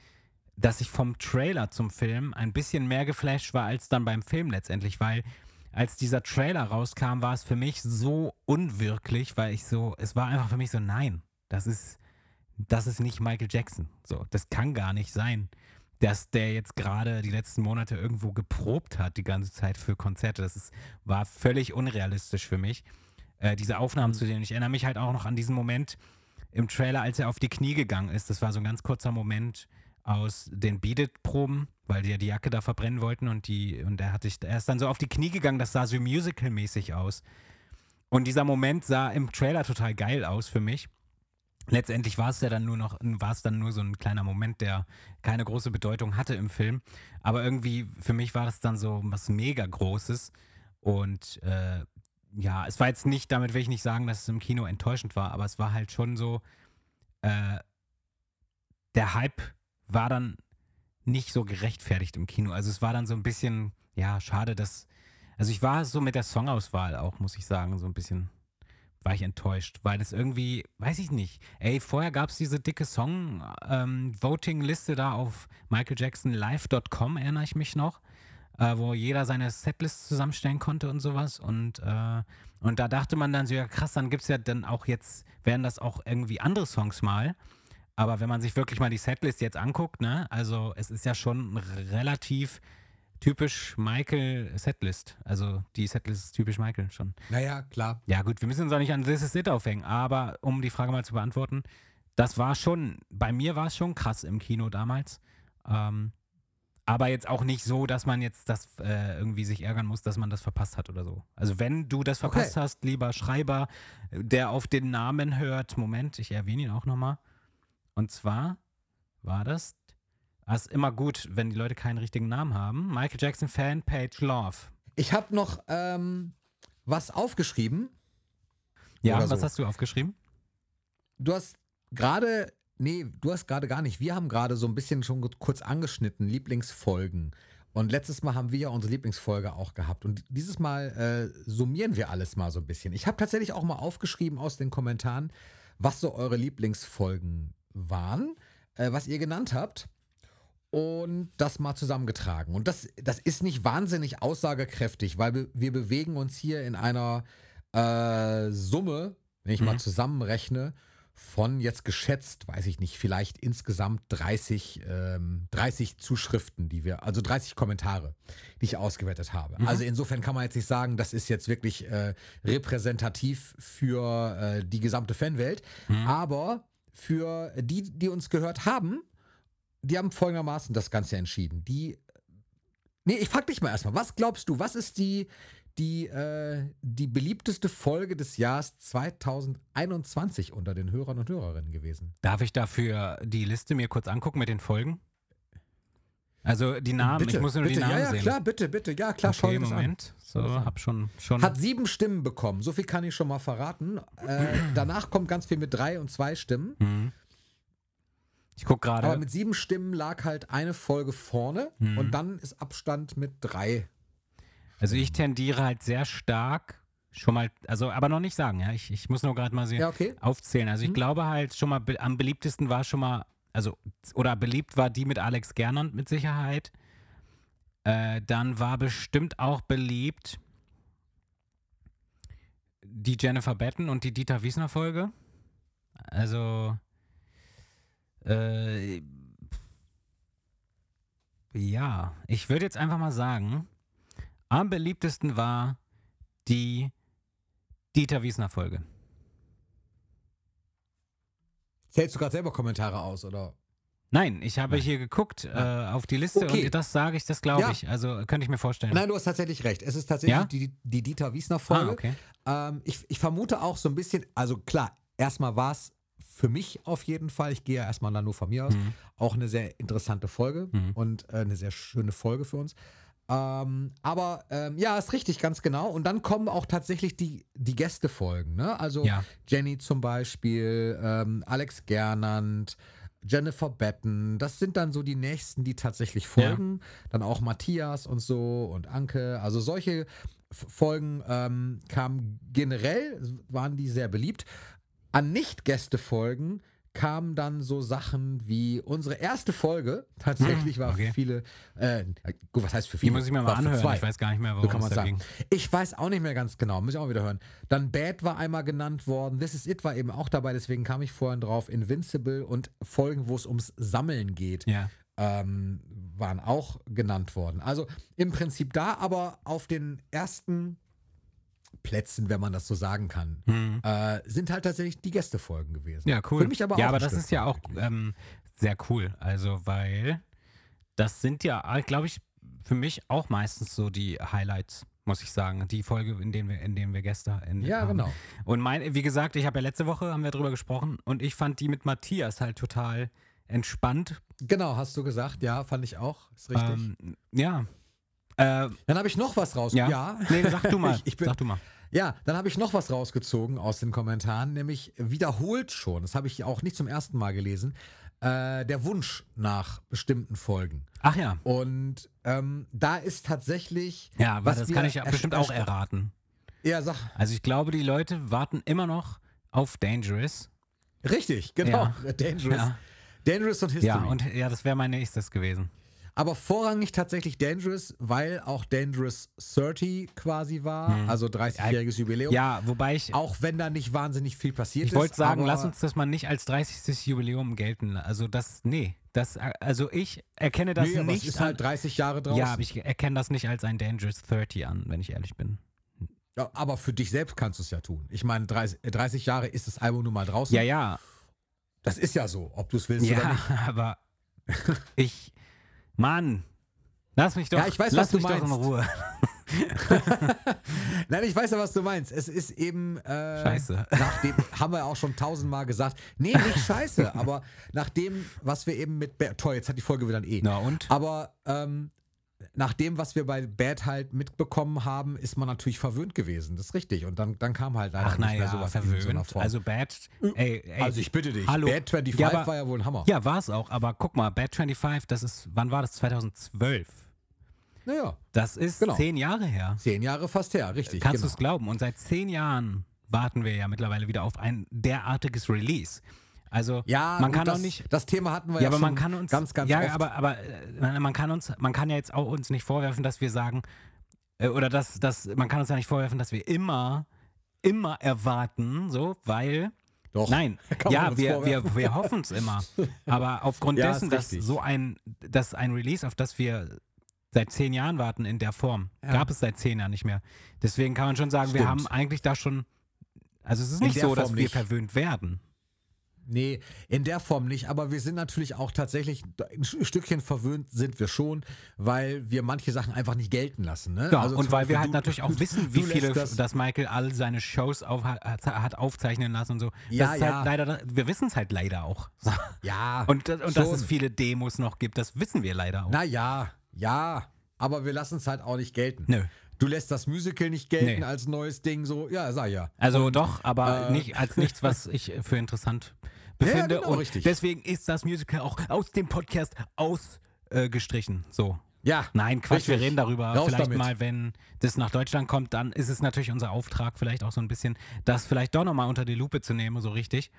dass ich vom Trailer zum Film ein bisschen mehr geflasht war als dann beim Film letztendlich, weil als dieser Trailer rauskam, war es für mich so unwirklich, weil ich so, es war einfach für mich so, nein, das ist, das ist nicht Michael Jackson. So, das kann gar nicht sein, dass der jetzt gerade die letzten Monate irgendwo geprobt hat, die ganze Zeit für Konzerte. Das ist, war völlig unrealistisch für mich. Äh, diese Aufnahmen zu denen. Ich erinnere mich halt auch noch an diesen Moment im Trailer, als er auf die Knie gegangen ist. Das war so ein ganz kurzer Moment aus den Beat It-Proben, weil die ja die Jacke da verbrennen wollten und die, und er hat sich, er ist dann so auf die Knie gegangen, das sah so musical-mäßig aus. Und dieser Moment sah im Trailer total geil aus für mich. Letztendlich war es ja dann nur noch, war es dann nur so ein kleiner Moment, der keine große Bedeutung hatte im Film. Aber irgendwie, für mich war das dann so was mega Großes. Und äh, ja, es war jetzt nicht, damit will ich nicht sagen, dass es im Kino enttäuschend war, aber es war halt schon so, äh, der Hype war dann nicht so gerechtfertigt im Kino. Also es war dann so ein bisschen, ja, schade, dass. Also ich war so mit der Songauswahl auch, muss ich sagen, so ein bisschen war ich enttäuscht, weil es irgendwie, weiß ich nicht. Ey, vorher gab es diese dicke Song-Voting-Liste ähm, da auf michaeljacksonlive.com, erinnere ich mich noch, äh, wo jeder seine Setlist zusammenstellen konnte und sowas. Und, äh, und da dachte man dann so, ja krass, dann gibt es ja dann auch jetzt, werden das auch irgendwie andere Songs mal. Aber wenn man sich wirklich mal die Setlist jetzt anguckt, ne, also es ist ja schon relativ typisch Michael Setlist. Also die Setlist ist typisch Michael schon. Naja, klar. Ja, gut, wir müssen uns auch nicht an This Is It aufhängen, aber um die Frage mal zu beantworten, das war schon, bei mir war es schon krass im Kino damals. Ähm, aber jetzt auch nicht so, dass man jetzt das äh, irgendwie sich ärgern muss, dass man das verpasst hat oder so. Also wenn du das verpasst Okay. hast, lieber Schreiber, der auf den Namen hört, Moment, ich erwähne ihn auch nochmal. Und zwar war das, das ist immer gut, wenn die Leute keinen richtigen Namen haben. Michael Jackson Fanpage Love. Ich habe noch ähm, was aufgeschrieben. Ja, was so. hast du aufgeschrieben? Du hast gerade, nee, du hast gerade gar nicht. Wir haben gerade so ein bisschen schon kurz angeschnitten, Lieblingsfolgen. Und letztes Mal haben wir ja unsere Lieblingsfolge auch gehabt. Und dieses Mal äh, summieren wir alles mal so ein bisschen. Ich habe tatsächlich auch mal aufgeschrieben aus den Kommentaren, was so eure Lieblingsfolgen waren, äh, was ihr genannt habt. Und das mal zusammengetragen. Und das, das ist nicht wahnsinnig aussagekräftig, weil wir, bewegen uns hier in einer äh, Summe, wenn ich mal Mhm. zusammenrechne, von jetzt geschätzt, weiß ich nicht, vielleicht insgesamt 30, ähm, 30 Zuschriften, die wir, also 30 Kommentare, die ich ausgewertet habe. Mhm. Also insofern kann man jetzt nicht sagen, das ist jetzt wirklich äh, repräsentativ für äh, die gesamte Fanwelt, Mhm. aber für die, die uns gehört haben, die haben folgendermaßen das Ganze entschieden. Die. Nee, ich frag dich mal erstmal, was glaubst du, was ist die, die, äh, die beliebteste Folge des Jahres 2021 unter den Hörern und Hörerinnen gewesen? Darf ich dafür die Liste mir kurz angucken mit den Folgen? Also die Namen, ich muss nur bitte. die Namen ja, ja, sehen. klar, bitte, bitte, ja, klar, schau okay, das an. Moment. So, hab schon, schon. Hat sieben Stimmen bekommen, so viel kann ich schon mal verraten. Äh, [CLEARS THROAT] danach kommt ganz viel mit drei und zwei Stimmen. Mhm. Ich guck Aber gerade. mit sieben Stimmen lag halt eine Folge vorne Mhm. und dann ist Abstand mit drei. Also ich tendiere halt sehr stark schon mal, also aber noch nicht sagen, ja. Ich, ich muss nur gerade mal sehen, Ja, okay. aufzählen. Also ich Mhm. glaube halt schon mal be am beliebtesten war schon mal, also oder beliebt war die mit Alex Gernand mit Sicherheit. Äh, dann war bestimmt auch beliebt die Jennifer Batten und die Dieter Wiesner Folge. Also äh, ja, ich würde jetzt einfach mal sagen, am beliebtesten war die Dieter Wiesner Folge. Zählst du gerade selber Kommentare aus, oder? Nein, ich habe hier geguckt äh, auf die Liste Okay. und das sage ich, das glaube Ja. ich. Also könnte ich mir vorstellen. Nein, du hast tatsächlich recht. Es ist tatsächlich Ja? die, die Dieter Wiesner ah, Folge. okay. ähm, ich, ich vermute auch so ein bisschen, also klar, erstmal war es für mich auf jeden Fall, ich gehe ja erstmal dann nur von mir aus, Mhm. auch eine sehr interessante Folge Mhm. und äh, eine sehr schöne Folge für uns. Ähm, aber ähm, ja, ist richtig, ganz genau. Und dann kommen auch tatsächlich die, die Gästefolgen. Ne? Also Ja. Jenny zum Beispiel, ähm, Alex Gernand, Jennifer Batten. Das sind dann so die nächsten, die tatsächlich folgen. Dann auch Matthias und so und Anke. Also solche Folgen ähm, kamen generell, waren die sehr beliebt. An Nicht-Gäste-Folgen kamen dann so Sachen wie unsere erste Folge. Tatsächlich war okay. für viele, äh, gut, was heißt für Die viele? muss ich mir mal anhören. zwei. Ich weiß gar nicht mehr, So worum kann es man sagen. ging. Ich weiß auch nicht mehr ganz genau, muss ich auch wieder hören. Dann Bad war einmal genannt worden, This Is It war eben auch dabei, deswegen kam ich vorhin drauf. Invincible und Folgen, wo es ums Sammeln geht, Ja. ähm, waren auch genannt worden. Also im Prinzip da, aber auf den ersten Plätzen, wenn man das so sagen kann, äh, sind halt tatsächlich die Gästefolgen gewesen. Ja, cool. Für mich aber ja, auch aber das ist ja auch ähm, sehr cool. Also, weil das sind ja, glaube ich, für mich auch meistens so die Highlights, muss ich sagen. Die Folge, in denen wir, in denen wir Gäste in, Ja, haben. genau. Und mein, wie gesagt, ich habe ja letzte Woche haben wir drüber gesprochen und ich fand die mit Matthias halt total entspannt. Genau, hast du gesagt. Ja, fand ich auch. Ist richtig. Ähm, ja. Äh, Dann habe ich noch was raus. ja. Nee, sag du mal. ich, [LAUGHS] ich bin, sag du mal. Ja, dann habe ich noch was rausgezogen aus den Kommentaren, nämlich wiederholt schon, das habe ich auch nicht zum ersten Mal gelesen, äh, der Wunsch nach bestimmten Folgen. Ach ja. Und ähm, da ist tatsächlich. Ja, was das kann ich ja bestimmt auch erraten. Ja, sag. Also ich glaube, die Leute warten immer noch auf Dangerous. Richtig, genau. [LAUGHS] Dangerous. Ja. Dangerous und History. Ja, und ja, das wäre mein nächstes gewesen. Aber vorrangig tatsächlich Dangerous, weil auch Dangerous 30 quasi war, also 30-jähriges Jubiläum. Hm. Ja, wobei ich, Auch wenn da nicht wahnsinnig viel passiert ich ist. wollte sagen, lass uns das mal nicht als 30. Jubiläum gelten. Also das, nee, das, also ich erkenne das nee, aber nicht. es ist halt 30 Jahre draußen. ja, aber ich erkenne das nicht als ein Dangerous 30 an, wenn ich ehrlich bin. Ja, aber für dich selbst kannst du es ja tun. Ich meine, 30, 30 Jahre ist das Album nun mal draußen. Ja, ja, Das ist ja so, ob du es willst oder ja, nicht. [LAUGHS] aber ich, Mann, lass mich doch, Ja, ich weiß, lass was du mich doch in meinst. Ruhe. [LAUGHS] Nein, ich weiß ja, was du meinst. Es ist eben. Äh, Scheiße. Nachdem, haben wir auch schon tausendmal gesagt. Nee, nicht scheiße, aber nach dem, was wir eben mit. Toll, jetzt hat die Folge wieder ein E. Na und? Aber ähm, nach dem, was wir bei Bad halt mitbekommen haben, ist man natürlich verwöhnt gewesen. Das ist richtig. Und dann, dann kam halt leider Ach naja, sowas so verwöhnt. Form. Also Bad, ey, ey, Also ich bitte dich, hallo. Bad 25 Ja, aber- war ja wohl ein Hammer. Ja, war es auch, aber guck mal, Bad 25, das ist, wann war das? 2012. Naja, Das ist Genau. zehn Jahre her. zehn Jahre fast her, richtig. Kannst du genau. es glauben? Und seit zehn Jahren warten wir ja mittlerweile wieder auf ein derartiges Release. Also Ja, man kann das, auch nicht. Das Thema hatten wir Ja, ja, aber schon man kann uns ganz, ganz ja, oft. aber aber äh, man kann uns, man kann ja jetzt auch uns nicht vorwerfen, dass wir sagen äh, oder dass dass man kann uns ja nicht vorwerfen, dass wir immer immer erwarten, so, weil Doch, Nein, [LAUGHS] ja, wir, vorwerfen. wir, wir hoffen es immer. [LAUGHS] Aber aufgrund Ja, dessen, dass so ein, dass ein Release, auf das wir seit zehn Jahren warten in der Form, Ja. gab es seit zehn Jahren nicht mehr. Deswegen kann man schon sagen, wir Stimmt. haben eigentlich da schon, also es ist In nicht so, dass Form wir nicht. verwöhnt werden. Nee, in der Form nicht, aber wir sind natürlich auch tatsächlich, ein Stückchen verwöhnt sind wir schon, weil wir manche Sachen einfach nicht gelten lassen. Ne? Ja, Also und weil wir halt du- natürlich auch wissen, wie viele, das, dass Michael all seine Shows auf, hat, aufzeichnen lassen und so. Ja, ist ja. Halt leider, wir wissen es halt leider auch. [LAUGHS] Ja, Und, und dass es viele Demos noch gibt, das wissen wir leider auch. Na ja, ja, aber wir lassen es halt auch nicht gelten. Nö. Du lässt das Musical nicht gelten Nee. als neues Ding, so, ja, sag ja. Also doch, aber äh, nicht als nichts, was ich für interessant Ja, ja, befinde. genau, und richtig. deswegen ist das Musical auch aus dem Podcast ausgestrichen. so. Ja. Nein, Quatsch, wir Richtig. reden darüber. Raus vielleicht damit. mal, wenn das nach Deutschland kommt, dann ist es natürlich unser Auftrag, vielleicht auch so ein bisschen, das vielleicht doch nochmal unter die Lupe zu nehmen, so richtig.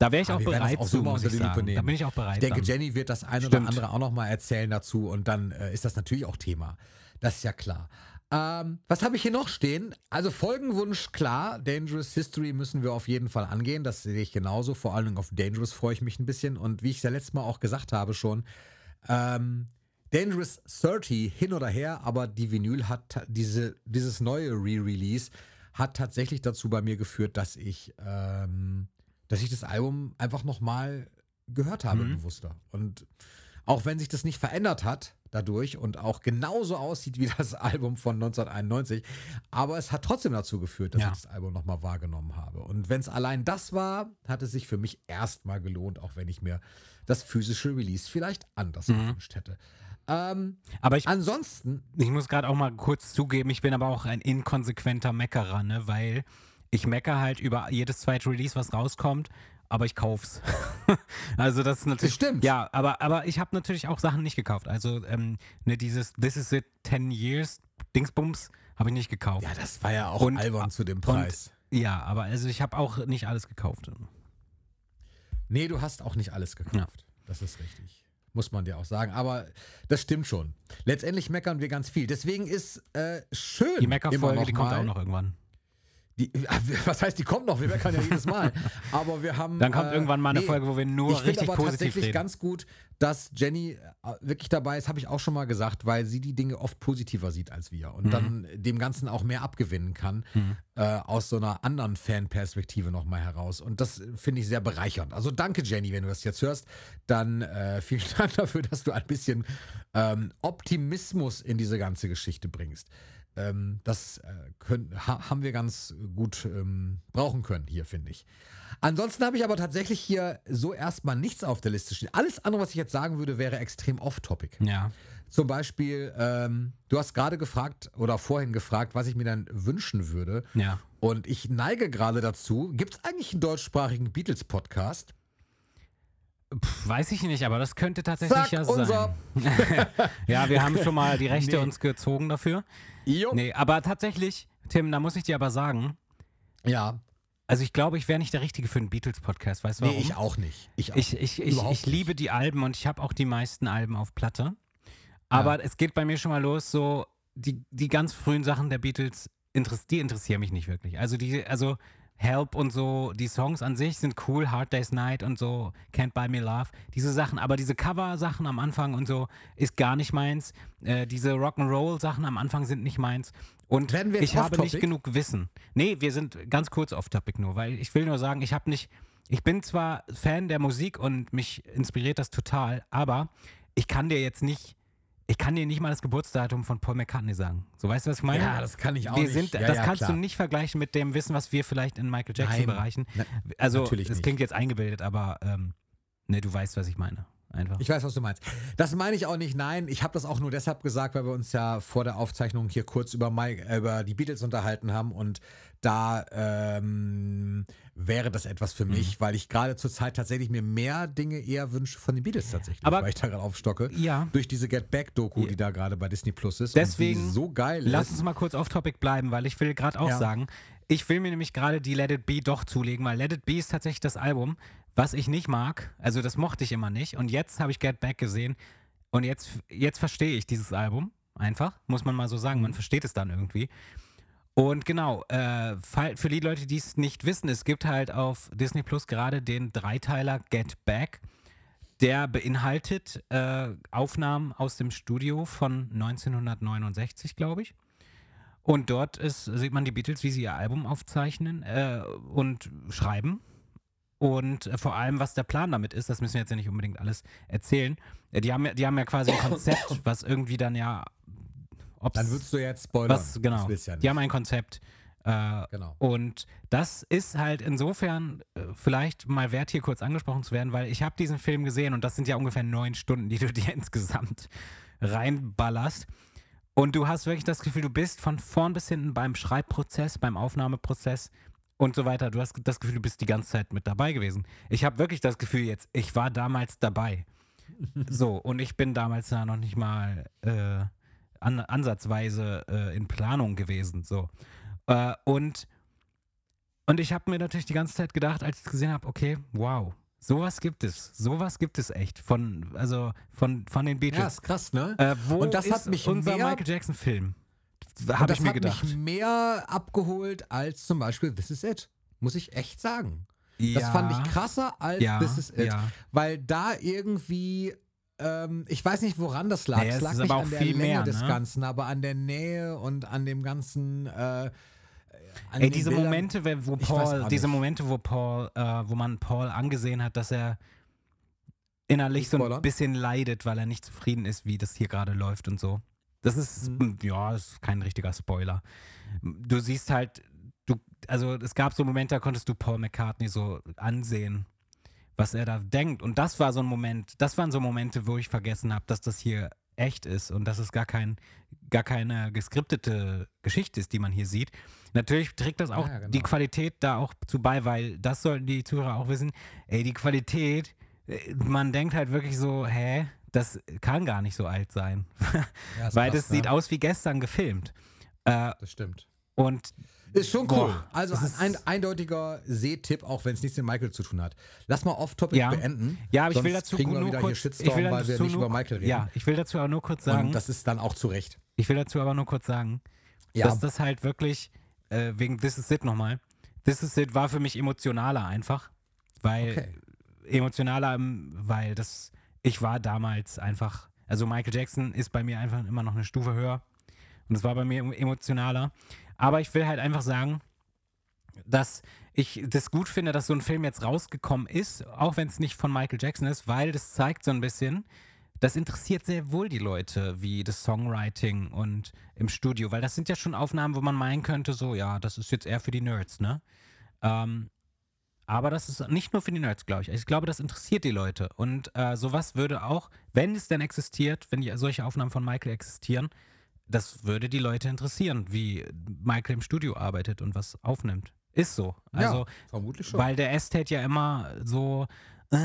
Da wäre ich Ah, auch wir bereit auch zu, muss ich sagen. nehmen. Da bin ich auch bereit. Ich denke, dann. Jenny wird das eine Stimmt. oder andere auch nochmal erzählen dazu und dann äh, ist das natürlich auch Thema. Das ist ja klar. Ähm, was habe ich hier noch stehen? Also Folgenwunsch, klar. Dangerous History müssen wir auf jeden Fall angehen. Das sehe ich genauso. Vor allen Dingen auf Dangerous freue ich mich ein bisschen. Und wie ich es ja letztes Mal auch gesagt habe schon, ähm, Dangerous 30 hin oder her, aber die Vinyl hat diese, dieses neue Re-Release hat tatsächlich dazu bei mir geführt, dass ich, ähm, dass ich das Album einfach nochmal gehört habe, Mhm. bewusster. Und auch wenn sich das nicht verändert hat dadurch und auch genauso aussieht wie das Album von 1991, aber es hat trotzdem dazu geführt, dass Ja. ich das Album nochmal wahrgenommen habe. Und wenn es allein das war, hat es sich für mich erstmal gelohnt, auch wenn ich mir das physische Release vielleicht anders Mhm. gewünscht hätte. Ähm, Aber ich, ansonsten, ich muss gerade auch mal kurz zugeben, ich bin aber auch ein inkonsequenter Meckerer, ne? weil ich mecker halt über jedes zweite Release, was rauskommt, aber ich kauf's. [LAUGHS] also das ist natürlich. Das stimmt. Ja, aber, aber ich habe natürlich auch Sachen nicht gekauft. Also ähm, ne, dieses This is it 10 years Dingsbums habe ich nicht gekauft. ja, das war ja auch Und- albern zu dem und- Preis. Ja, aber also ich habe auch nicht alles gekauft. Nee, du hast auch nicht alles gekauft. Das ist richtig. Muss man dir auch sagen. Aber das stimmt schon. Letztendlich meckern wir ganz viel. Deswegen ist äh, schön. Die Meckerfolge, die kommt auch noch irgendwann. Die, [LAUGHS] was heißt, die kommt noch? Wir meckern ja jedes Mal. [LAUGHS] Aber wir haben. Dann kommt äh, irgendwann mal eine Folge, wo wir nur ich finde richtig aber positiv tatsächlich reden. ganz gut, dass Jenny äh, wirklich dabei ist, habe ich auch schon mal gesagt, weil sie die Dinge oft positiver sieht als wir und Mhm. dann dem Ganzen auch mehr abgewinnen kann, äh, aus so einer anderen Fanperspektive nochmal heraus. Und das finde ich sehr bereichernd. Also danke, Jenny, wenn du das jetzt hörst. Dann äh, [LAUGHS] vielen Dank dafür, dass du ein bisschen ähm, Optimismus in diese ganze Geschichte bringst. Ähm, das äh, können, ha, haben wir ganz gut ähm, brauchen können hier, finde ich. Ansonsten habe ich aber tatsächlich hier so erstmal nichts auf der Liste stehen. Alles andere, was ich jetzt sagen würde, wäre extrem off-topic. Ja. Zum Beispiel, ähm, du hast gerade gefragt oder vorhin gefragt, was ich mir dann wünschen würde. Ja. Und ich neige gerade dazu. Gibt es eigentlich einen deutschsprachigen Beatles-Podcast? Pff, weiß ich nicht, aber das könnte tatsächlich Zack, ja sein. unser. [LAUGHS] Ja, wir haben schon mal die Rechte Nee. uns gezogen dafür. Jo. Nee, aber tatsächlich, Tim, da muss ich dir aber sagen, Ja, also ich glaube, ich wäre nicht der Richtige für einen Beatles-Podcast. Weißt du nee, warum? ich auch nicht. Ich, auch. Ich, ich, ich, ich liebe die Alben und ich habe auch die meisten Alben auf Platte. Aber es geht bei mir schon mal los, so die, die ganz frühen Sachen der Beatles, interess die interessieren mich nicht wirklich. Also die, also Help und so, die Songs an sich sind cool, Hard Day's Night und so, Can't Buy Me Love, diese Sachen, aber diese Cover-Sachen am Anfang und so ist gar nicht meins. Äh, diese Rock'n'Roll-Sachen am Anfang sind nicht meins. Und ich habe nicht genug Wissen. Nee, wir sind ganz kurz off-topic nur, weil ich will nur sagen, ich habe nicht, ich bin zwar Fan der Musik und mich inspiriert das total, aber ich kann dir jetzt nicht, ich kann dir nicht mal das Geburtsdatum von Paul McCartney sagen. So weißt du, was ich meine? ja, das kann ich auch wir nicht. sind, ja, das ja, kannst klar. du nicht vergleichen mit dem Wissen, was wir vielleicht in Michael Jackson Nein. bereichen. Na- Also, natürlich nicht. klingt jetzt eingebildet, aber ähm, ne, du weißt, was ich meine. Einfach. Ich weiß, was du meinst. Das meine ich auch nicht. Nein, ich habe das auch nur deshalb gesagt, weil wir uns ja vor der Aufzeichnung hier kurz über, Mike, äh, über die Beatles unterhalten haben und da ähm, wäre das etwas für Mhm. mich, weil ich gerade zur Zeit tatsächlich mir mehr Dinge eher wünsche von den Beatles tatsächlich, Aber- weil ich da gerade aufstocke. ja. Durch diese Get Back Doku, die da gerade bei Disney Plus ist. Deswegen so geil Lass ist. uns mal kurz auf Topic bleiben, weil ich will gerade auch Ja. sagen, ich will mir nämlich gerade die Let It Be doch zulegen, weil Let It Be ist tatsächlich das Album, was ich nicht mag. Also das mochte ich immer nicht. Und jetzt habe ich Get Back gesehen und jetzt, jetzt verstehe ich dieses Album einfach, muss man mal so sagen. Mhm. Man versteht es dann irgendwie. Und genau, äh, für die Leute, die es nicht wissen, es gibt halt auf Disney Plus gerade den Dreiteiler Get Back. Der beinhaltet äh, Aufnahmen aus dem Studio von 1969, glaube ich. Und dort ist, sieht man die Beatles, wie sie ihr Album aufzeichnen äh, und schreiben. Und äh, vor allem, was der Plan damit ist, das müssen wir jetzt ja nicht unbedingt alles erzählen. Äh, die, haben ja, die haben ja quasi ein Konzept, [COUGHS] was irgendwie dann ja. Ob's, Dann würdest du jetzt spoilern. was, genau. Ja. Die haben ein Konzept. Äh, Genau. und das ist halt insofern äh, vielleicht mal wert, hier kurz angesprochen zu werden, weil ich habe diesen Film gesehen und das sind ja ungefähr neun Stunden, die du [LAUGHS] dir insgesamt reinballerst. Und du hast wirklich das Gefühl, du bist von vorn bis hinten beim Schreibprozess, beim Aufnahmeprozess und so weiter. Du hast das Gefühl, du bist die ganze Zeit mit dabei gewesen. Ich habe wirklich das Gefühl jetzt, ich war damals dabei. [LAUGHS] So, und ich bin damals da noch nicht mal äh, an, ansatzweise äh, in Planung gewesen. So. Äh, und, und ich habe mir natürlich die ganze Zeit gedacht, als ich es gesehen habe, okay, wow, sowas gibt es. Sowas gibt es echt. Von, also von, von den Ja, Beatles. ist krass, ne? Äh, wo Und das ist hat mich unser mehr- Michael Jackson-Film? Habe das ich mir hat gedacht. mich mehr abgeholt als zum Beispiel This Is It. Muss ich echt sagen. Das ja, fand ich krasser als ja, This Is It. ja. Weil da irgendwie, ähm, ich weiß nicht, woran das lag. Naja, es lag nicht aber auch an der viel Länge mehr, des ne? Ganzen, aber an der Nähe und an dem ganzen. Äh, an Ey, diese Bildern. Momente, wo Paul, diese nicht. Momente, wo Paul, äh, wo man Paul angesehen hat, dass er innerlich so ein bisschen leidet, weil er nicht zufrieden ist, wie das hier gerade läuft und so. Das ist, Mhm. ja, das ist kein richtiger Spoiler. Du siehst halt, du, also es gab so Momente, da konntest du Paul McCartney so ansehen, was er da denkt. Und das war so ein Moment, das waren so Momente, wo ich vergessen habe, dass das hier echt ist und dass es gar kein, gar keine geskriptete Geschichte ist, die man hier sieht. Natürlich trägt das auch Ja, genau. die Qualität da auch zu bei, weil das sollten die Zuhörer auch wissen. Ey, die Qualität, äh, man denkt halt wirklich so, hä, das kann gar nicht so alt sein. [LAUGHS] Ja, ist weil krass, das sieht ne? aus wie gestern gefilmt. Äh, Das stimmt. und Ist schon cool. Boah, also ein eindeutiger Sehtipp, auch wenn es nichts mit Michael zu tun hat. Lass mal off-topic Ja. beenden. Ja, aber ich will dazu kriegen wir nur wieder kurz, hier Shitstorm, ich will weil wir dazu nicht nur, über Michael reden. Ja, ich will dazu aber nur kurz sagen, Und das ist dann auch zu Recht. ich will dazu aber nur kurz sagen, Ja. dass das halt wirklich, äh, wegen This Is It nochmal, This Is It war für mich emotionaler einfach, weil, Okay. emotionaler, ähm, weil das, ich war damals einfach, also Michael Jackson ist bei mir einfach immer noch eine Stufe höher und es war bei mir emotionaler, aber ich will halt einfach sagen, dass ich das gut finde, dass so ein Film jetzt rausgekommen ist, auch wenn es nicht von Michael Jackson ist, weil das zeigt so ein bisschen, das interessiert sehr wohl die Leute, wie das Songwriting und im Studio, weil das sind ja schon Aufnahmen, wo man meinen könnte, so, ja, das ist jetzt eher für die Nerds, ne? Ähm, aber das ist nicht nur für die Nerds, glaube ich. Ich glaube, das interessiert die Leute. Und äh, sowas würde auch, wenn es denn existiert, wenn die, solche Aufnahmen von Michael existieren, das würde die Leute interessieren, wie Michael im Studio arbeitet und was aufnimmt. Ist so. Also, ja, vermutlich schon. weil der Estate ja immer so, äh,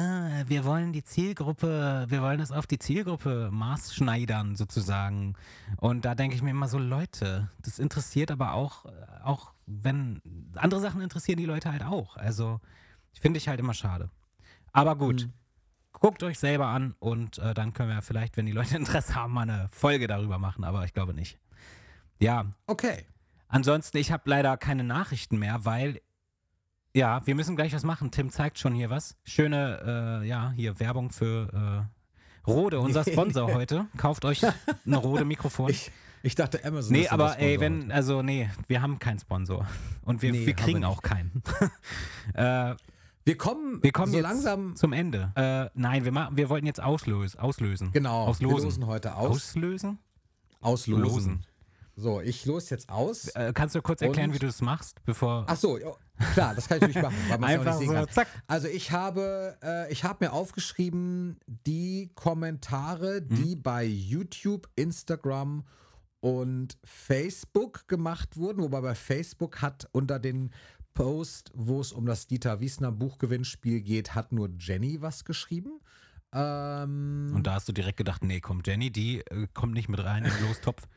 wir wollen die Zielgruppe, wir wollen das auf die Zielgruppe maßschneidern sozusagen. Und da denke ich mir immer so, Leute, das interessiert aber auch, äh, auch wenn andere Sachen interessieren die Leute halt auch. Also finde ich halt immer schade. Aber gut, Mhm. Guckt euch selber an und äh, dann können wir vielleicht, wenn die Leute [LAUGHS] Interesse haben, mal eine Folge darüber machen. Aber ich glaube nicht. Ja, okay. Ansonsten, ich habe leider keine Nachrichten mehr, weil, ja, wir müssen gleich was machen. Tim zeigt schon hier was. Schöne, äh, ja, hier Werbung für äh, Rode, unser [LAUGHS] Sponsor heute. Kauft euch ein Rode Mikrofon. Ich, ich dachte Amazon nee, aber ey, wenn, also nee, wir haben keinen Sponsor. Und wir, Nee, wir kriegen auch keinen. [LAUGHS] äh, Wir kommen, wir kommen so langsam. zum Ende. Äh, nein, wir, machen, wir wollten jetzt auslösen. auslösen. Genau, wir Auslosen. losen heute aus. Auslösen? auslosen. Losen. So, ich los jetzt aus. Äh, kannst du kurz erklären, Und- wie du das machst, bevor. Ach so, klar, das kann ich natürlich machen, weil man es nicht sehen so, kann. zack. Also ich habe, äh, ich habe mir aufgeschrieben, die Kommentare, Mhm. die bei YouTube, Instagram und Facebook gemacht wurden, wobei bei Facebook hat unter den Post, wo es um das Dieter Wiesner Buchgewinnspiel geht, hat nur Jenny was geschrieben. Ähm, Und da hast du direkt gedacht, nee, komm, Jenny, die äh, kommt nicht mit rein in den Lostopf.